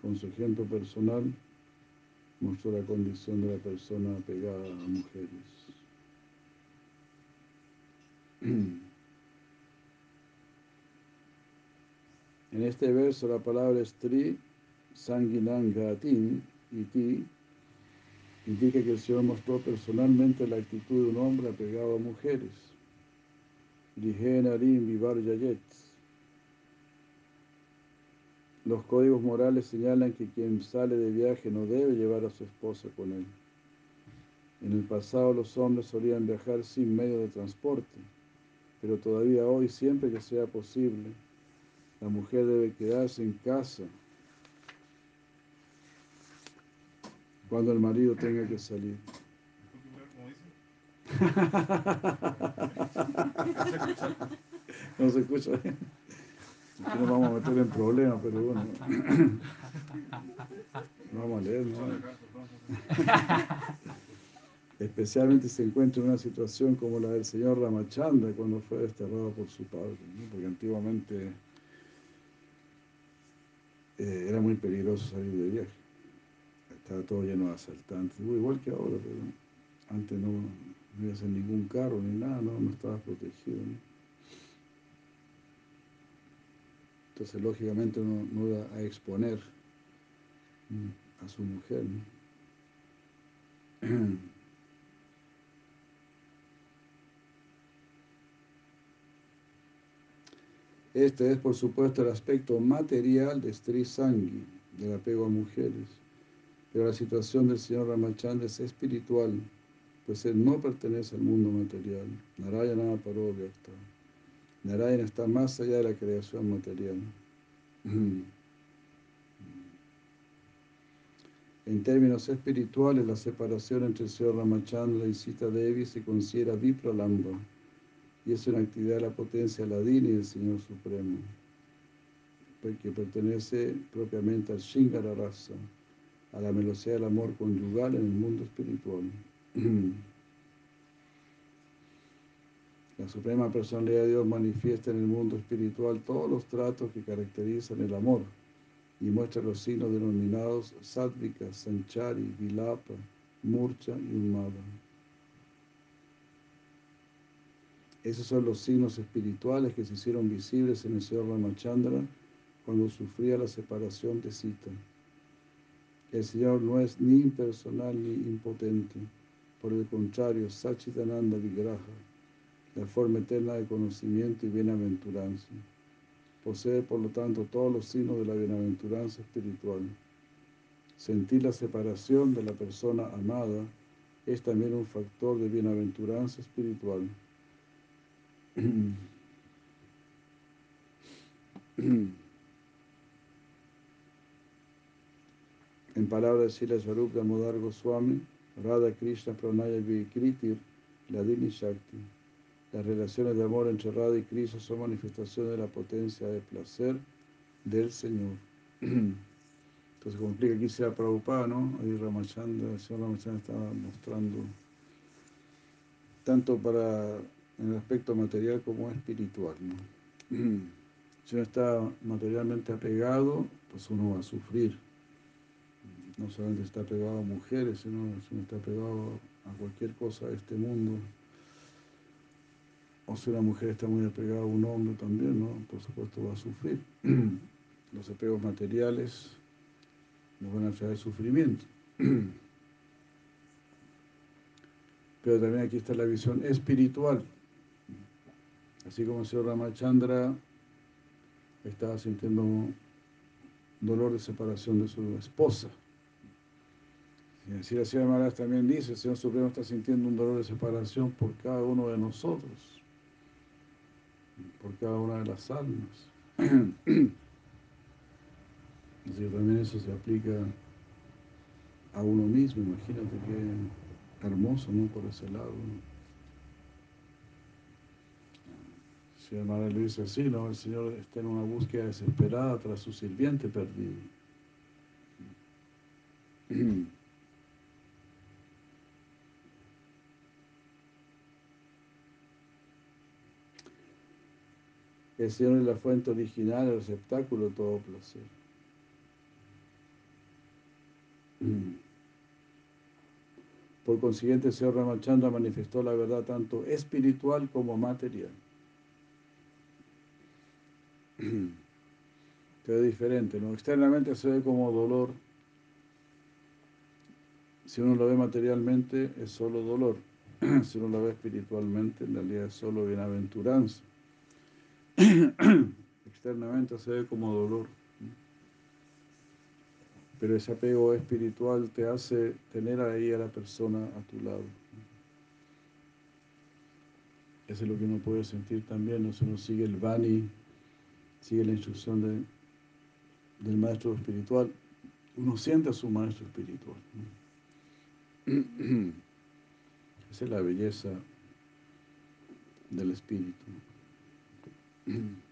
A: con su ejemplo personal, mostró la condición de la persona apegada a mujeres. En este verso la palabra stri, sanguinangatin, y ti, indica que el Señor mostró personalmente la actitud de un hombre apegado a mujeres. Vivar Yayet. Los códigos morales señalan que quien sale de viaje no debe llevar a su esposa con él. En el pasado los hombres solían viajar sin medio de transporte, pero todavía hoy, siempre que sea posible, la mujer debe quedarse en casa cuando el marido tenga que salir. No se escucha. Aquí nos vamos a meter en problemas, pero bueno. Vamos a leer, ¿no? Especialmente se encuentra en una situación como la del señor Ramachandra cuando fue desterrado por su padre, ¿no? porque antiguamente eh, era muy peligroso salir de viaje. Estaba todo lleno de asaltantes, igual que ahora, pero antes no, no ibas en ningún carro ni nada, no, no estabas protegido. ¿no? Entonces, lógicamente, uno no iba a exponer a su mujer. Este es, por supuesto, el aspecto material de Sri Sanghi, del apego a mujeres. Pero la situación del señor Ramachandra es espiritual, pues él no pertenece al mundo material. Narayana Parovyakta. Narayana está más allá de la creación material. En términos espirituales, la separación entre señor Ramachandra y Sita Devi se considera vipralamba y es una actividad de la potencia ladina y del Señor Supremo, que pertenece propiamente al Shingara Rasa, a la velocidad del amor conyugal en el mundo espiritual. La Suprema Personalidad de Dios manifiesta en el mundo espiritual todos los tratos que caracterizan el amor y muestra los signos denominados Sattvika, Sanchari, Vilapa, Murcha y Unmada. Esos son los signos espirituales que se hicieron visibles en el Señor Ramachandra cuando sufría la separación de Sita. El Señor no es ni impersonal ni impotente, por el contrario, Sachitananda Vigraha, la forma eterna de conocimiento y bienaventuranza. Posee, por lo tanto, todos los signos de la bienaventuranza espiritual. Sentir la separación de la persona amada es también un factor de bienaventuranza espiritual. En palabras de Sila Swarup Damodar Goswami, Radha Krishna Pranaya Vikritir, Ladini Shakti. Las relaciones de amor entre Radha y Krishna son manifestaciones de la potencia de placer del Señor. Entonces, como explica aquí sea Prabhupada, ¿no? Ahí Ramachandra, el señor Ramachandra estaba mostrando tanto para el aspecto material como espiritual. ¿no? Si uno está materialmente apegado, pues uno va a sufrir. No solamente está apegado a mujeres, sino si uno está apegado a cualquier cosa de este mundo. O si una mujer está muy apegada a un hombre también, ¿no? Por supuesto va a sufrir. Los apegos materiales nos van a traer sufrimiento. Pero también aquí está la visión espiritual. Así como el señor Ramachandra estaba sintiendo dolor de separación de su esposa. Y así la señora Maharaj también dice, el Señor Supremo está sintiendo un dolor de separación por cada uno de nosotros, por cada una de las almas. Así que también eso se aplica a uno mismo, imagínate qué hermoso, ¿no? Por ese lado. Si Maharaj lo dice así, ¿no? El Señor está en una búsqueda desesperada tras su sirviente perdido. El Señor es la fuente original, el receptáculo de todo placer. Por consiguiente, el Señor Ramachandra manifestó la verdad tanto espiritual como material. Pero es diferente, ¿no? Externamente se ve como dolor. Si uno lo ve materialmente, es solo dolor. Si uno lo ve espiritualmente, en realidad es solo bienaventuranza. Externamente se ve como dolor. Pero ese apego espiritual te hace tener ahí a la persona a tu lado. Eso es lo que uno puede sentir también, uno sigue el Vani, sigue la instrucción de, del maestro espiritual, uno siente a su maestro espiritual. Esa es la belleza del espíritu.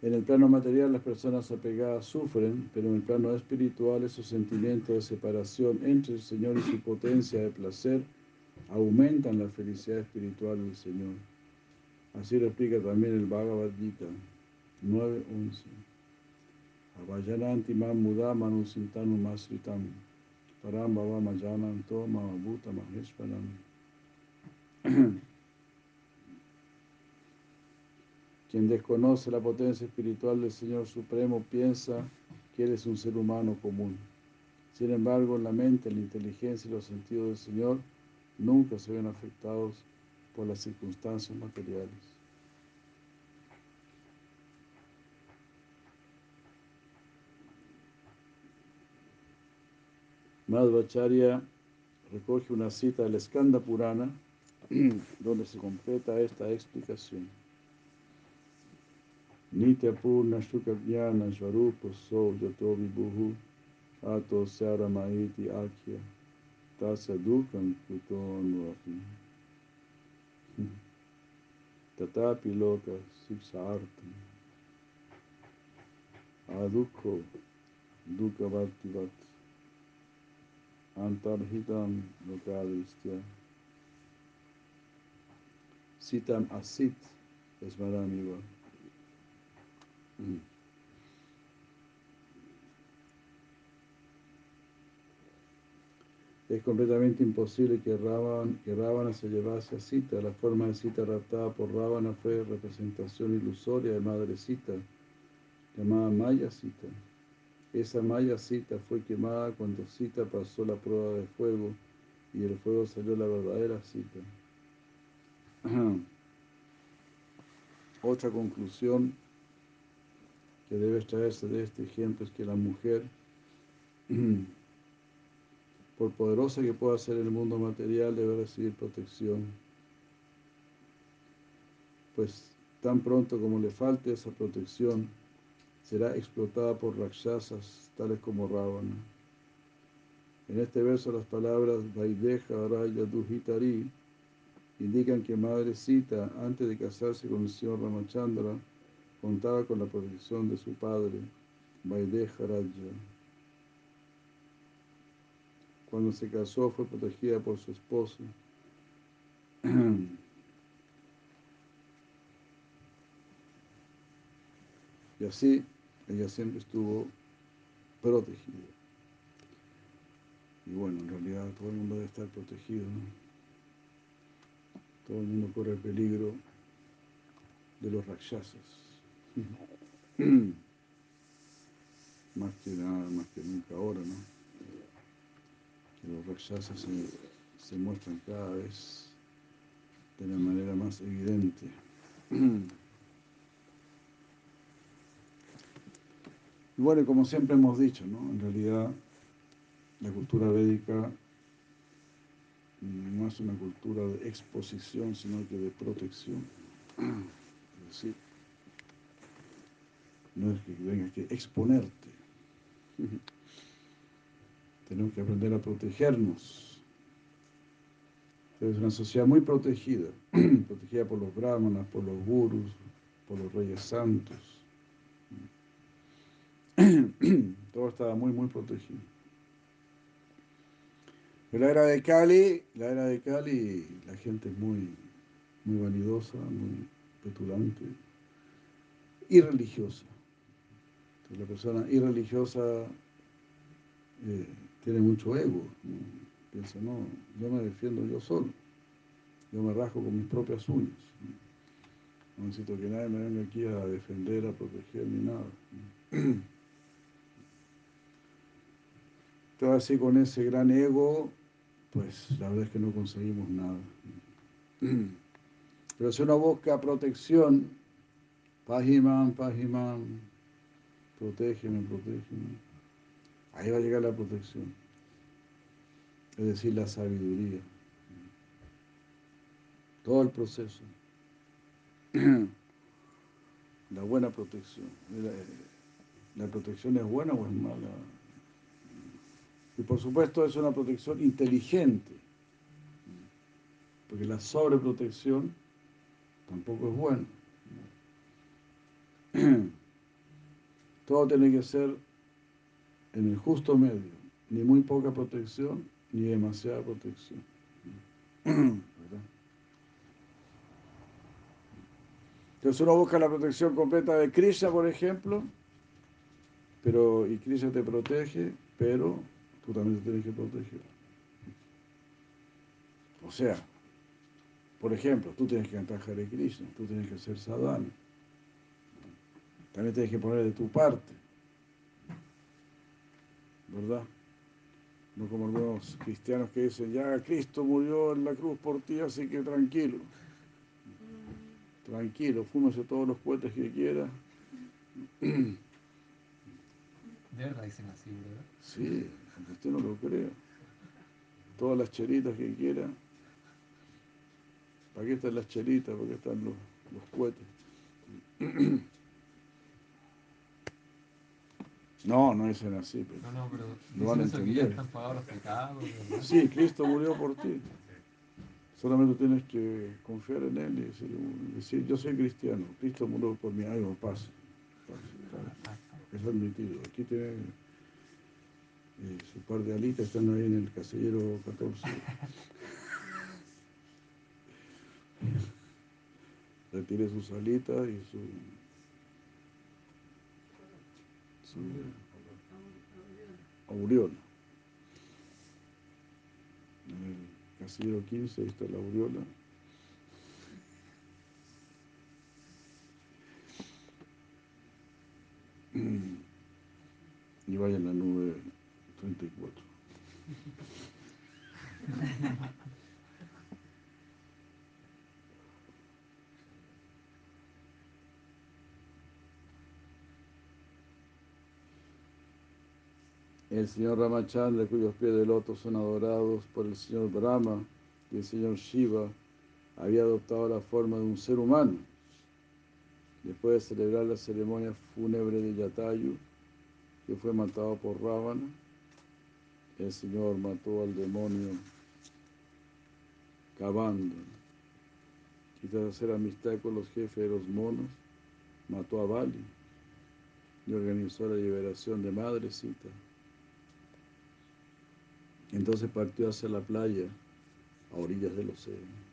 A: En el plano material las personas apegadas sufren, pero en el plano espiritual esos sentimientos de separación entre el Señor y su potencia de placer aumentan la felicidad espiritual del Señor. Así lo explica también el Bhagavad Gita 9.11. Manusintanu masritam param. Quien desconoce la potencia espiritual del Señor Supremo piensa que Él es un ser humano común. Sin embargo, la mente, la inteligencia y los sentidos del Señor nunca se ven afectados por las circunstancias materiales. Madhvacharya recoge una cita del Skanda Purana donde se completa esta explicación. Nitya Purna Shuka Jnana Swarupa So Yato Vibhuhu Ato Syara Mahiti Akya Tasya Dukam Kuto Nuapi Tatapi Loka Siksartam Adukho Antarhitam Lokadristya Sitam Asit Esmaramiva. Es completamente imposible que Ravana, que Ravana se llevase a Sita. La forma de Sita raptada por Ravana fue representación ilusoria de Madre Sita, llamada Maya Sita. Esa Maya Sita fue quemada cuando Sita pasó la prueba de fuego y del fuego salió la verdadera Sita. Otra conclusión que debe extraerse de este ejemplo es que la mujer, por poderosa que pueda ser el mundo material, debe recibir protección. Pues tan pronto como le falte esa protección, será explotada por rakshasas tales como Ravana. En este verso las palabras Vaideja Raya Duhitari indican que Madre Sita, antes de casarse con el señor Ramachandra, contaba con la protección de su padre, Vaideja Raja. Cuando se casó fue protegida por su esposo. Y así ella siempre estuvo protegida. Y bueno, en realidad todo el mundo debe estar protegido, ¿no? Todo el mundo corre el peligro de los rakshasas. Más que nada, más que nunca ahora, ¿no? Que los rakshasas se, se muestran cada vez de la manera más evidente. Y bueno, como siempre hemos dicho, ¿no? En realidad, la cultura védica no es una cultura de exposición, sino que de protección. Es decir, no es que tengas que exponerte. Tenemos que aprender a protegernos. Es una sociedad muy protegida, protegida por los brahmanas, por los gurus, por los reyes santos. Todo estaba muy, muy protegido. La era de Cali, la era de Cali, la gente es muy, muy vanidosa, muy petulante, irreligiosa. Entonces, la persona irreligiosa eh, tiene mucho ego. Piensa, no, yo me defiendo yo solo. Yo me rasco con mis propias uñas. No, no necesito que nadie me venga aquí a defender, a proteger ni nada. ¿no? Todo así con ese gran ego, pues la verdad es que no conseguimos nada. Pero si uno busca protección, Pajiman, Pajiman, protégeme, protégeme, ahí va a llegar la protección. Es decir, la sabiduría. Todo el proceso. La buena protección. La, la protección es buena o es mala. Y por supuesto es una protección inteligente, porque la sobreprotección tampoco es buena. Todo tiene que ser en el justo medio, ni muy poca protección, ni demasiada protección. Entonces uno busca la protección completa de Krishna, por ejemplo, pero y Krishna te protege, pero tú también te tienes que proteger. O sea, por ejemplo, tú tienes que cantar Hare Krishna, tú tienes que hacer sadhana. También tienes que poner de tu parte. ¿Verdad? No como algunos cristianos que dicen, ya Cristo murió en la cruz por ti, así que tranquilo. Tranquilo, fúmese todos los cohetes que quiera.
C: De verdad dicen así, ¿verdad?
A: Sí, usted no lo crea. Todas las chelitas que quiera. ¿Para qué están las chelitas? ¿Para qué están los, los cohetes? No, no dicen así, pero
C: No, no, pero
A: Lo van a
C: que están pagados los pecados,
A: sí, Cristo murió por ti. Solamente tienes que confiar en Él y decir, decir, yo soy cristiano, Cristo murió por mí, ay, no, pase, pase, pase. Es admitido. Aquí tiene eh, su par de alitas, están ahí en el casillero 14. Retire sus alitas y su, su aureola. En el casillero 15 ahí está la aureola. Y vaya en la nube 34. El señor Ramachandra, cuyos pies de loto son adorados por el señor Brahma y el señor Shiva, había adoptado la forma de un ser humano. Después de celebrar la ceremonia fúnebre de Yatayu, que fue matado por Ravana, el Señor mató al demonio. Y tras hacer amistad con los jefes de los monos, mató a Bali y organizó la liberación de Madrecita. Entonces partió hacia la playa, a orillas del océano.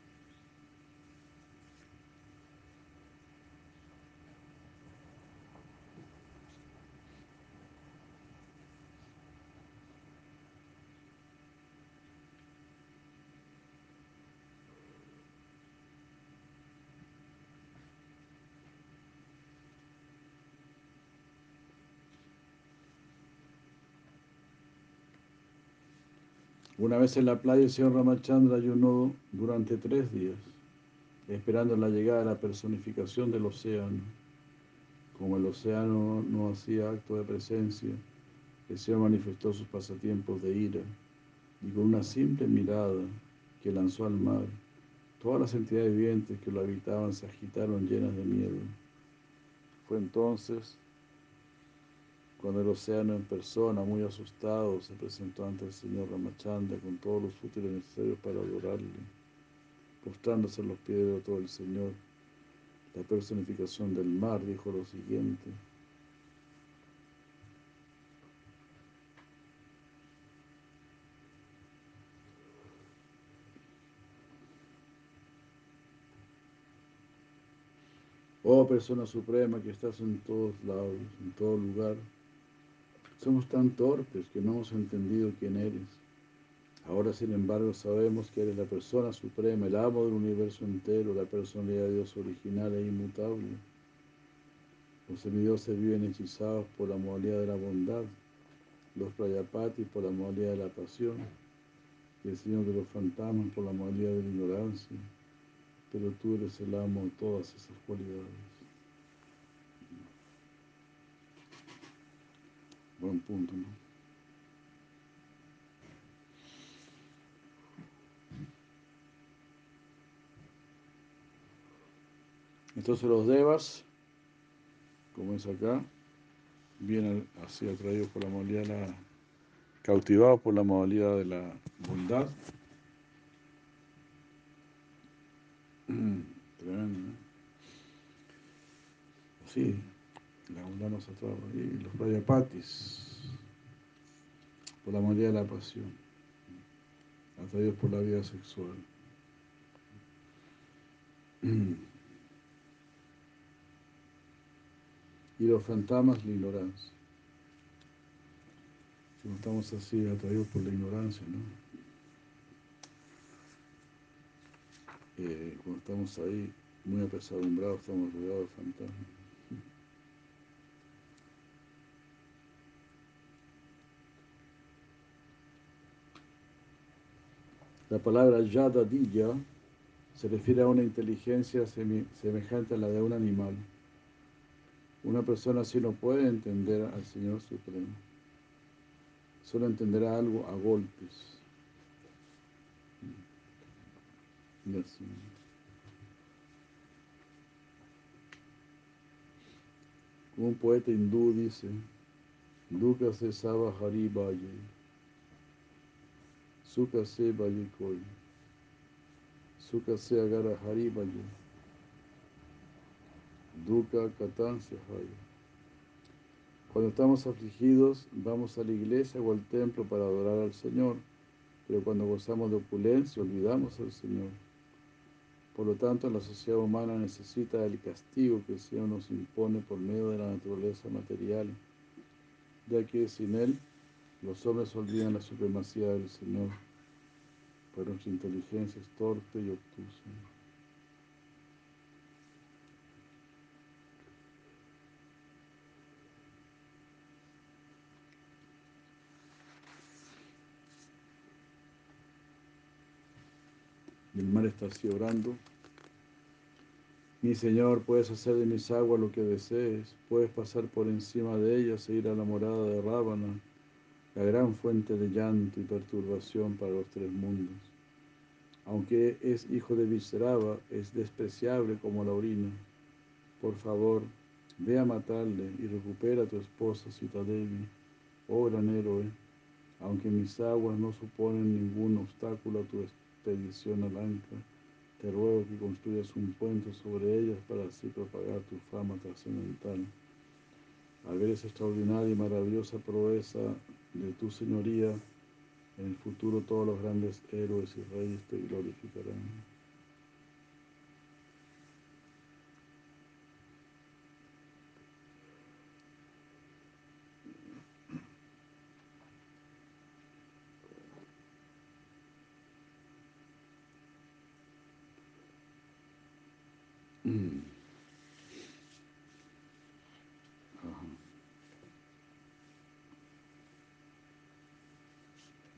A: Una vez en la playa, el señor Ramachandra ayunó durante tres días, esperando la llegada de la personificación del océano. Como el océano no hacía acto de presencia, el Señor manifestó sus pasatiempos de ira y con una simple mirada que lanzó al mar, todas las entidades vivientes que lo habitaban se agitaron llenas de miedo. Fue entonces cuando el océano en persona, muy asustado, se presentó ante el señor Ramachandra con todos los útiles necesarios para adorarle, postrándose en los pies de todo el Señor. La personificación del mar dijo lo siguiente. Oh persona suprema que estás en todos lados, en todo lugar, somos tan torpes que no hemos entendido quién eres. Ahora, sin embargo, sabemos que eres la persona suprema, el amo del universo entero, la personalidad de Dios original e inmutable. Los semidioses viven hechizados por la modalidad de la bondad, los prayapatis por la modalidad de la pasión, y el Señor de los fantasmas por la modalidad de la ignorancia pero tú eres el amo de todas esas cualidades. Buen punto, ¿no? Entonces los devas, como es acá, vienen así atraídos por la modalidad cautivados por la modalidad de la bondad Tremendo, ¿no? Sí, la bondad nos atrapa. Y los prayapatis, por la mayoría de la pasión, atraídos por la vida sexual. Y los fantasmas, la ignorancia. Si no estamos así atraídos por la ignorancia, ¿no? Eh, cuando estamos ahí muy apesadumbrados, estamos rodeados de fantasmas. La palabra yadadilla se refiere a una inteligencia semejante a la de un animal. Una persona así no puede entender al Señor Supremo. Solo entenderá algo a golpes. Un poeta hindú dice, Dukkha se saba hari vaye koi, Sukha se agara hari vaye, Dukkha katan se haya. Cuando estamos afligidos, vamos a la iglesia o al templo para adorar al Señor, pero cuando gozamos de opulencia, olvidamos al Señor. Por lo tanto, la sociedad humana necesita el castigo que el Señor nos impone por medio de la naturaleza material, ya que sin Él los hombres olvidan la supremacía del Señor, pues nuestra inteligencia es torpe y obtusa. Y el mar está así orando. Mi Señor, puedes hacer de mis aguas lo que desees, puedes pasar por encima de ellas e ir a la morada de Rábana, la gran fuente de llanto y perturbación para los tres mundos. Aunque es hijo de Visrava, es despreciable como la orina. Por favor, ve a matarle y recupera a tu esposa Sitadevi, oh gran héroe, aunque mis aguas no suponen ningún obstáculo a tu expedición a Lanka, te ruego que construyas un puente sobre ellas para así propagar tu fama trascendental. Al ver esa extraordinaria y maravillosa proeza de tu señoría, en el futuro todos los grandes héroes y reyes te glorificarán. Mm. Ajá.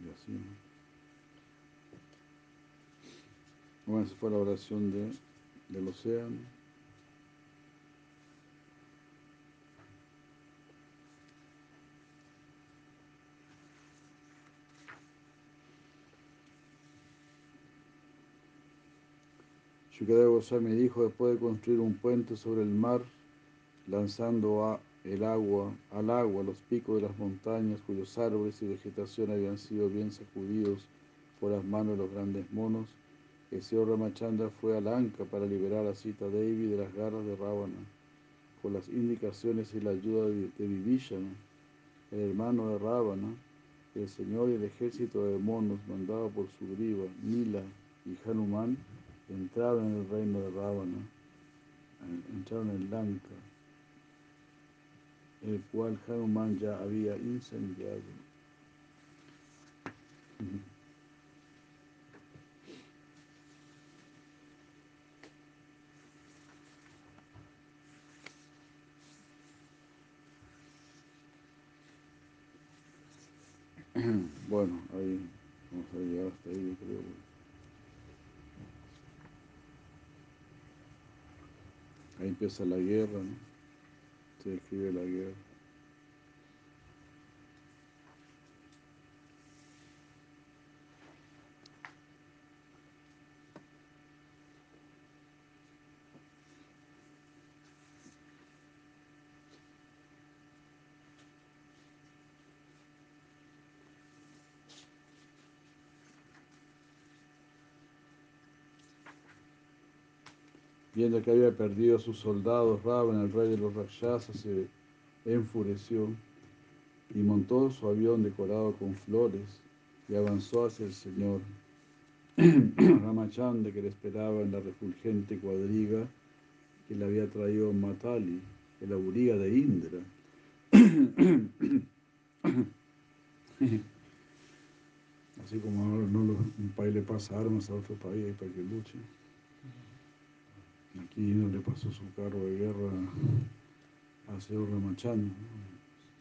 A: Y así, ¿no? Bueno, esa fue la oración de, del océano. Shukadeva Goswami dijo, después de construir un puente sobre el mar, lanzando el agua, al agua los picos de las montañas cuyos árboles y vegetación habían sido bien sacudidos por las manos de los grandes monos, el señor Ramachandra fue a Lanka para liberar a Sita Devi de las garras de Ravana, con las indicaciones y la ayuda de, Vibhishana, el hermano de Ravana, el señor y el ejército de monos mandado por Sugriva, Nila y Hanuman entraron en el reino de Ravana, entraron en Lanka, el cual Hanuman ya había incendiado. Bueno, ahí vamos a llegar hasta ahí, yo creo. Ahí empieza la guerra, ¿no? Se describe la guerra. Viendo que había perdido a sus soldados, Ravana, el rey de los Rakshasas, se enfureció y montó su avión decorado con flores y avanzó hacia el Señor Ramachanda, que le esperaba en la refulgente cuadriga que le había traído Matali, el auriga de Indra. Así como no lo- un país le pasa armas a otro país para que luche. Aquí no le pasó su carro de guerra al señor Ramachandra.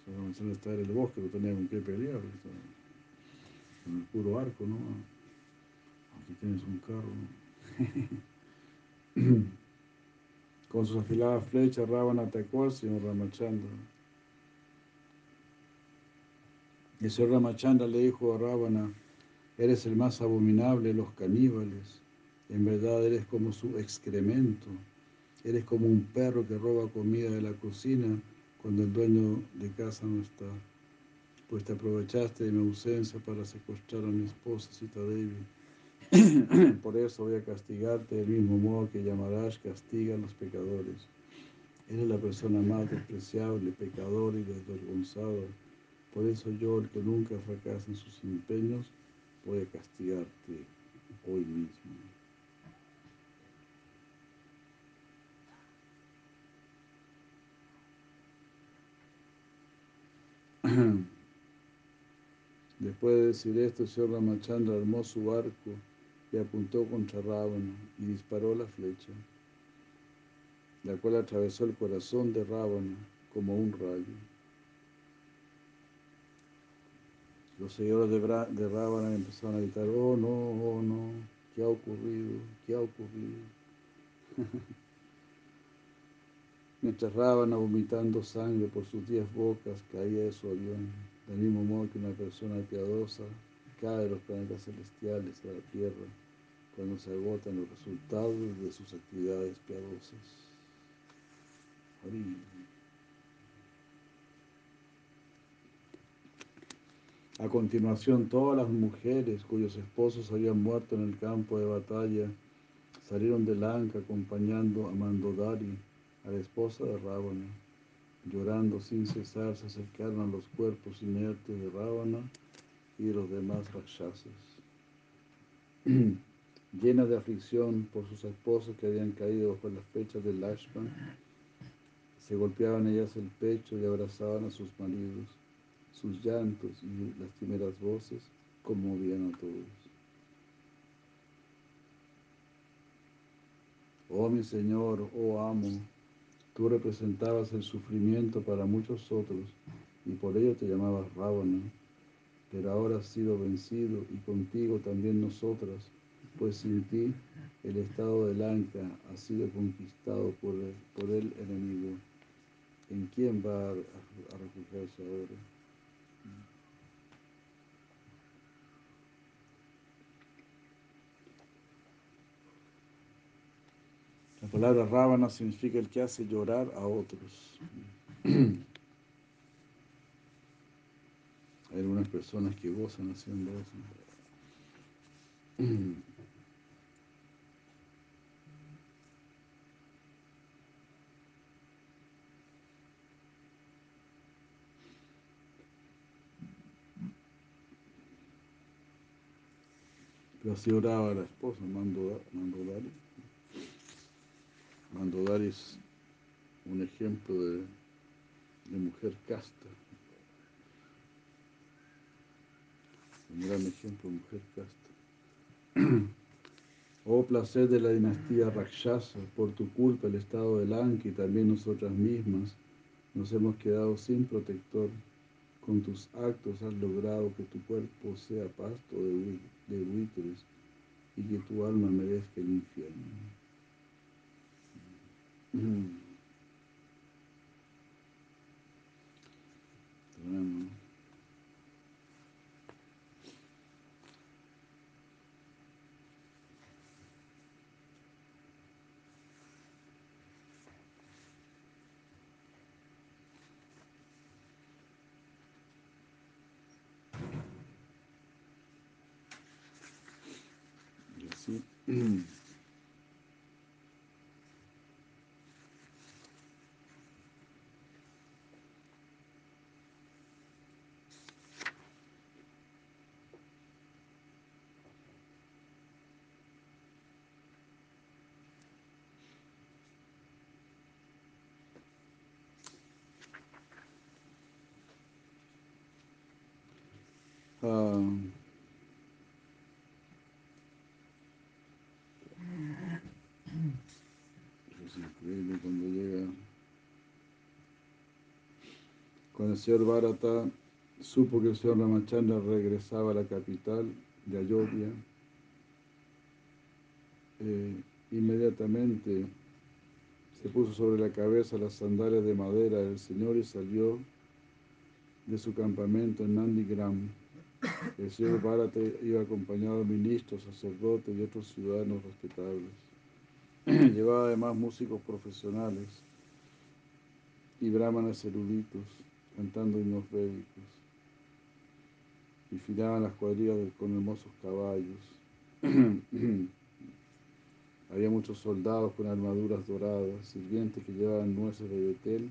A: ¿no? El señor Ramachandra estaba en el bosque, no tenía con qué pelear. Con el puro arco, ¿no? Aquí tienes un carro. Con sus afiladas flechas, Ravana atacó al señor Ramachandra. Y el señor Ramachandra le dijo a Ravana, eres el más abominable de los caníbales. En verdad eres como su excremento. Eres como un perro que roba comida de la cocina cuando el dueño de casa no está. Pues te aprovechaste de mi ausencia para secuestrar a mi esposa Sita Devi. Por eso voy a castigarte del mismo modo que Yamarash castiga a los pecadores. Eres la persona más despreciable, pecadora y desvergonzada. Por eso yo, el que nunca fracasa en sus empeños, voy a castigarte hoy mismo. Después de decir esto, el señor Ramachandra armó su arco y apuntó contra Ravana y disparó la flecha, la cual atravesó el corazón de Ravana como un rayo. Los seguidores de, Bra- de Ravana empezaron a gritar, oh no, oh no, ¿qué ha ocurrido? ¿Qué ha ocurrido? Mientras Ravana, vomitando sangre por sus diez bocas, caía de su avión, del mismo modo que una persona piadosa cae de los planetas celestiales a la tierra cuando se agotan los resultados de sus actividades piadosas. A continuación, todas las mujeres cuyos esposos habían muerto en el campo de batalla salieron de Lanka acompañando a Mandodari, a la esposa de Ravana. Llorando sin cesar, se acercaron a los cuerpos inertes de Ravana y de los demás rakshasas. Llenas de aflicción por sus esposos que habían caído bajo las flechas del Lashman, se golpeaban ellas el pecho y abrazaban a sus maridos. Sus llantos y lastimeras voces conmovían a todos. Oh mi Señor, oh amo, tú representabas el sufrimiento para muchos otros y por ello te llamabas Ravana, pero ahora has sido vencido y contigo también nosotras pues sin ti el estado de Lanka ha sido conquistado por el, por el enemigo. ¿En quién va a, a refugiarse ahora? La palabra Ravana significa el que hace llorar a otros. Hay algunas personas que gozan haciendo eso. Pero así oraba la esposa, Mandodari. Mandodari. Mandodari es un ejemplo de, mujer casta. Un gran ejemplo de mujer casta. Oh placer de la dinastía Rakshasa, por tu culpa el estado de Lanka y también nosotras mismas nos hemos quedado sin protector. Con tus actos has logrado que tu cuerpo sea pasto de buitres y que tu alma merezca el infierno. Tremendo, ¿no? Y así. Ah, es increíble cuando llega. Cuando el señor Bharata supo que el señor Ramachandra regresaba a la capital de Ayodhya, eh, inmediatamente se puso sobre la cabeza las sandalias de madera del Señor y salió de su campamento en Nandigram. El señor Bharata iba acompañado de ministros, sacerdotes y otros ciudadanos respetables. Llevaba además músicos profesionales y brahmanas eruditos cantando himnos védicos. Y filaban las cuadrillas con hermosos caballos. Había muchos soldados con armaduras doradas, sirvientes que llevaban nueces de betel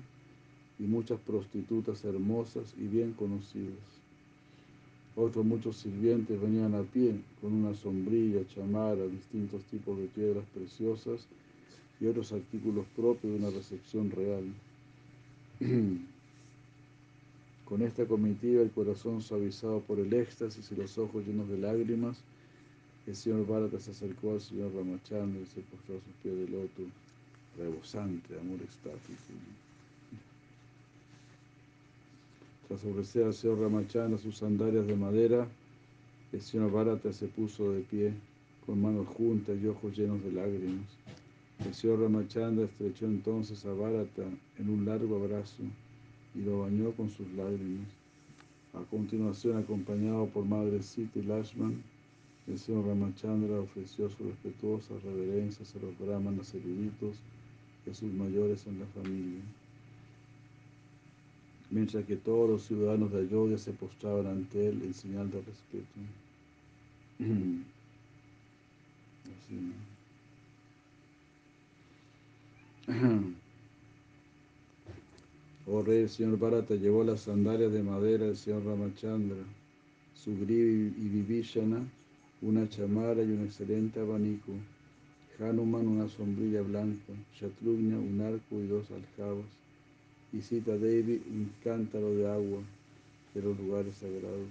A: y muchas prostitutas hermosas y bien conocidas. Otros muchos sirvientes venían a pie con una sombrilla, chamara, distintos tipos de piedras preciosas y otros artículos propios de una recepción real. Con esta comitiva, el corazón suavizado por el éxtasis y los ojos llenos de lágrimas, el señor Bharata se acercó al señor Ramachandra y se postró a sus pies de loto, rebosante de amor extático. Tras ofrecer al señor Ramachandra sus sandalias de madera, el señor Bharata se puso de pie, con manos juntas y ojos llenos de lágrimas. El señor Ramachandra estrechó entonces a Bharata en un largo abrazo y lo bañó con sus lágrimas. A continuación, acompañado por Madre Sita y Lashman, el señor Ramachandra ofreció sus respetuosas reverencias a los brahmanas eruditos y a sus mayores en la familia, mientras que todos los ciudadanos de Ayodhya se postraban ante él en señal de respeto. Así. Oh rey, el señor Bharata llevó las sandalias de madera del señor Ramachandra, Sugrivi y Vibhishana, una chamara y un excelente abanico, Hanuman una sombrilla blanca, Shatrugna un arco y dos aljabas, y Sita Devi un cántaro de agua de los lugares sagrados.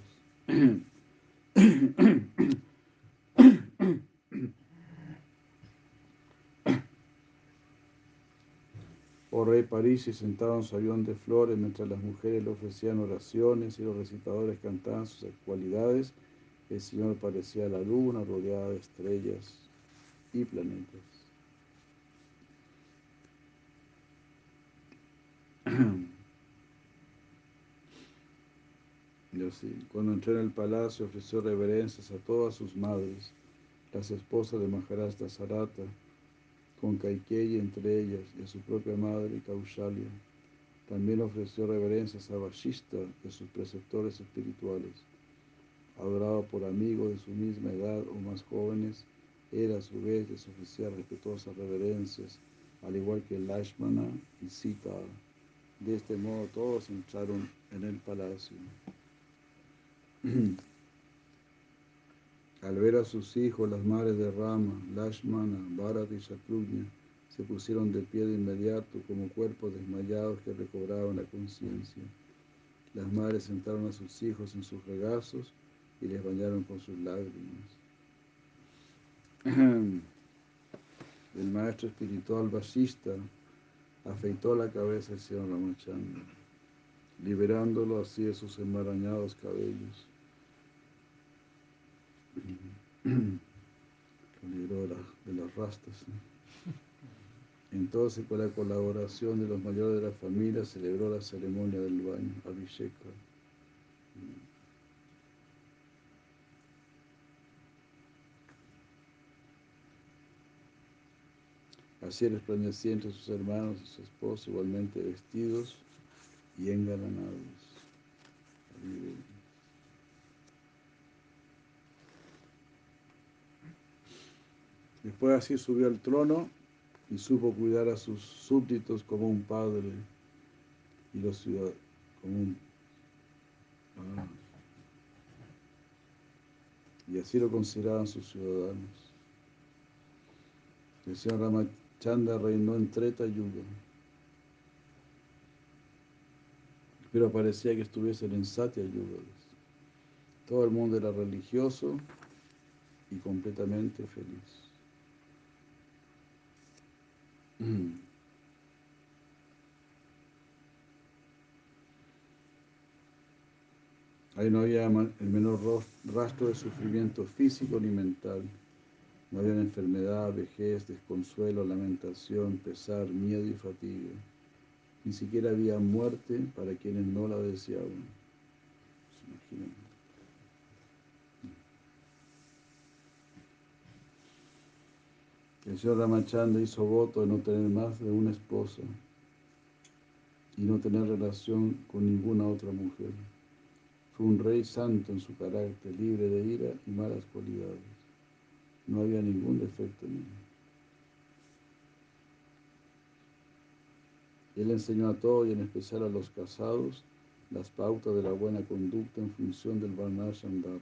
A: Oh rey Parisi sentado en su avión de flores mientras las mujeres le ofrecían oraciones y los recitadores cantaban sus cualidades, el Señor parecía la luna rodeada de estrellas y planetas. Cuando entró en el palacio ofreció reverencias a todas sus madres, las esposas de Maharaj Dasarata, con Kaikeyi entre ellas y a su propia madre Kaushalya. También ofreció reverencias a Vashista y a sus preceptores espirituales. Adorado por amigos de su misma edad o más jóvenes, era a su vez les ofrecía respetuosas reverencias, al igual que Lashmana y Sita. De este modo todos entraron en el palacio. Al ver a sus hijos, las madres de Rama, Lashmana, Bharat y Shatrugna, se pusieron de pie de inmediato como cuerpos desmayados que recobraban la conciencia. Las madres sentaron a sus hijos en sus regazos y les bañaron con sus lágrimas. El maestro espiritual Vasista afeitó la cabeza al señor Ramachandra, liberándolo así de sus enmarañados cabellos. Lo libró de, la- de las rastas. Entonces, con la colaboración de los mayores de la familia, celebró la ceremonia del baño, Abhisheka. Así resplandecía sus hermanos y su esposo, igualmente vestidos y engalanados. Después así subió al trono y supo cuidar a sus súbditos como un padre y los ciudadanos como un ah. y así lo consideraban sus ciudadanos. El señor Ramachanda reinó en Treta Yuga, pero parecía que estuviesen en Satya Yuga. Todo el mundo era religioso y completamente feliz. Ahí no había el menor rastro de sufrimiento físico ni mental. No había enfermedad, vejez, desconsuelo, lamentación, pesar, miedo y fatiga. Ni siquiera había muerte para quienes no la deseaban. ¿Se señor Ramachanda hizo voto de no tener más de una esposa y no tener relación con ninguna otra mujer. Fue un rey santo en su carácter, libre de ira y malas cualidades. No había ningún defecto en él. Él enseñó a todos y en especial a los casados las pautas de la buena conducta en función del Varnashram Dharma.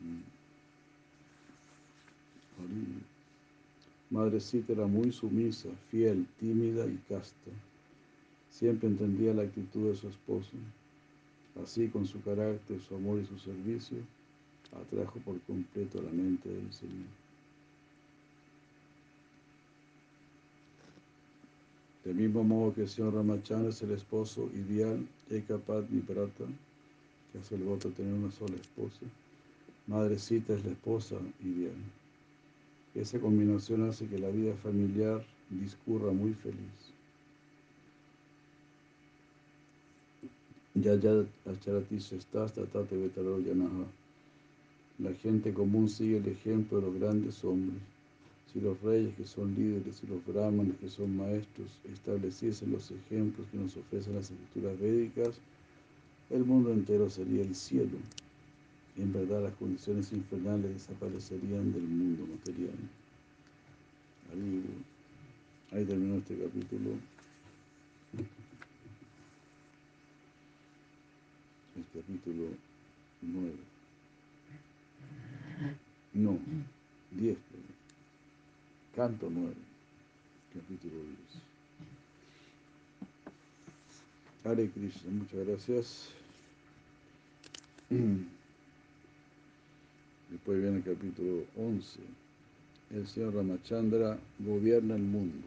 A: Mm. Madrecita era muy sumisa, fiel, tímida y casta. Siempre entendía la actitud de su esposo. Así, con su carácter, su amor y su servicio, atrajo por completo la mente del Señor. Del mismo modo que el señor Ramachandra es el esposo ideal, Ekapatni Prata, que hace el voto de tener una sola esposa, Madrecita es la esposa ideal. Esa combinación hace que la vida familiar discurra muy feliz. Vetaro yanaha. La gente común sigue el ejemplo de los grandes hombres. Si los reyes que son líderes y los brahmanes que son maestros estableciesen los ejemplos que nos ofrecen las escrituras védicas, el mundo entero sería el cielo. En verdad las condiciones infernales desaparecerían del mundo material. Ahí, ahí terminó este capítulo. El capítulo 9. No, 10. perdón. Canto 9, capítulo 10. Hare Krishna, muchas gracias. Después viene el capítulo 11. El señor Ramachandra gobierna el mundo.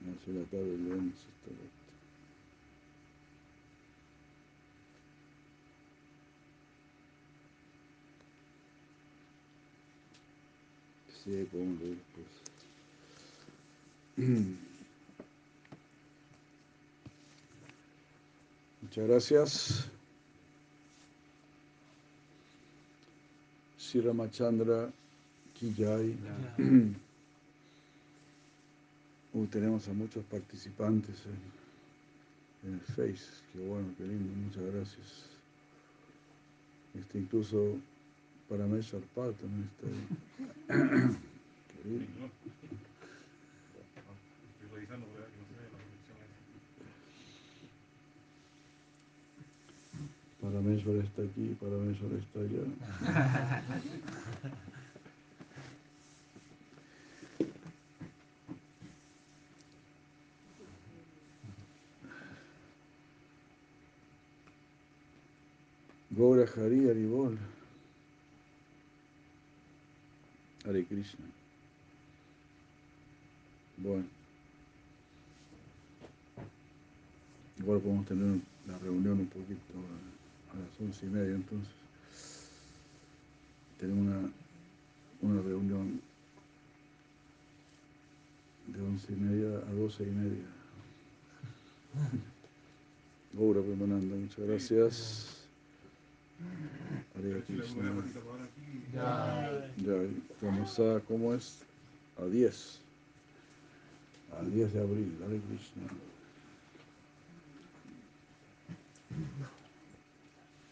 A: Hacia la tarde leemos esta parte. Sí, podemos leer después. Pues. Muchas gracias. Sri Ramachandra Kijay. Uh, tenemos a muchos participantes en, en el Face. Qué bueno, qué lindo. Muchas gracias. Este incluso para Meshwar Pal también está ahí. Qué lindo.
B: Estoy revisando por ahí, no sé, la conexión es.
A: Parameshwar está aquí, Parameshwar está allá. Gaura Hari Haribol. Hare Krishna. Bueno. Igual podemos tener la reunión un poquito a las once y media entonces. Tenemos una, una reunión de once y media a doce y media. Gaura Premananda, muchas gracias. Hare Krishna.
B: ahora.
A: Ya, estamos a, ¿cómo es? A 10. A 10 de abril, Hare Krishna.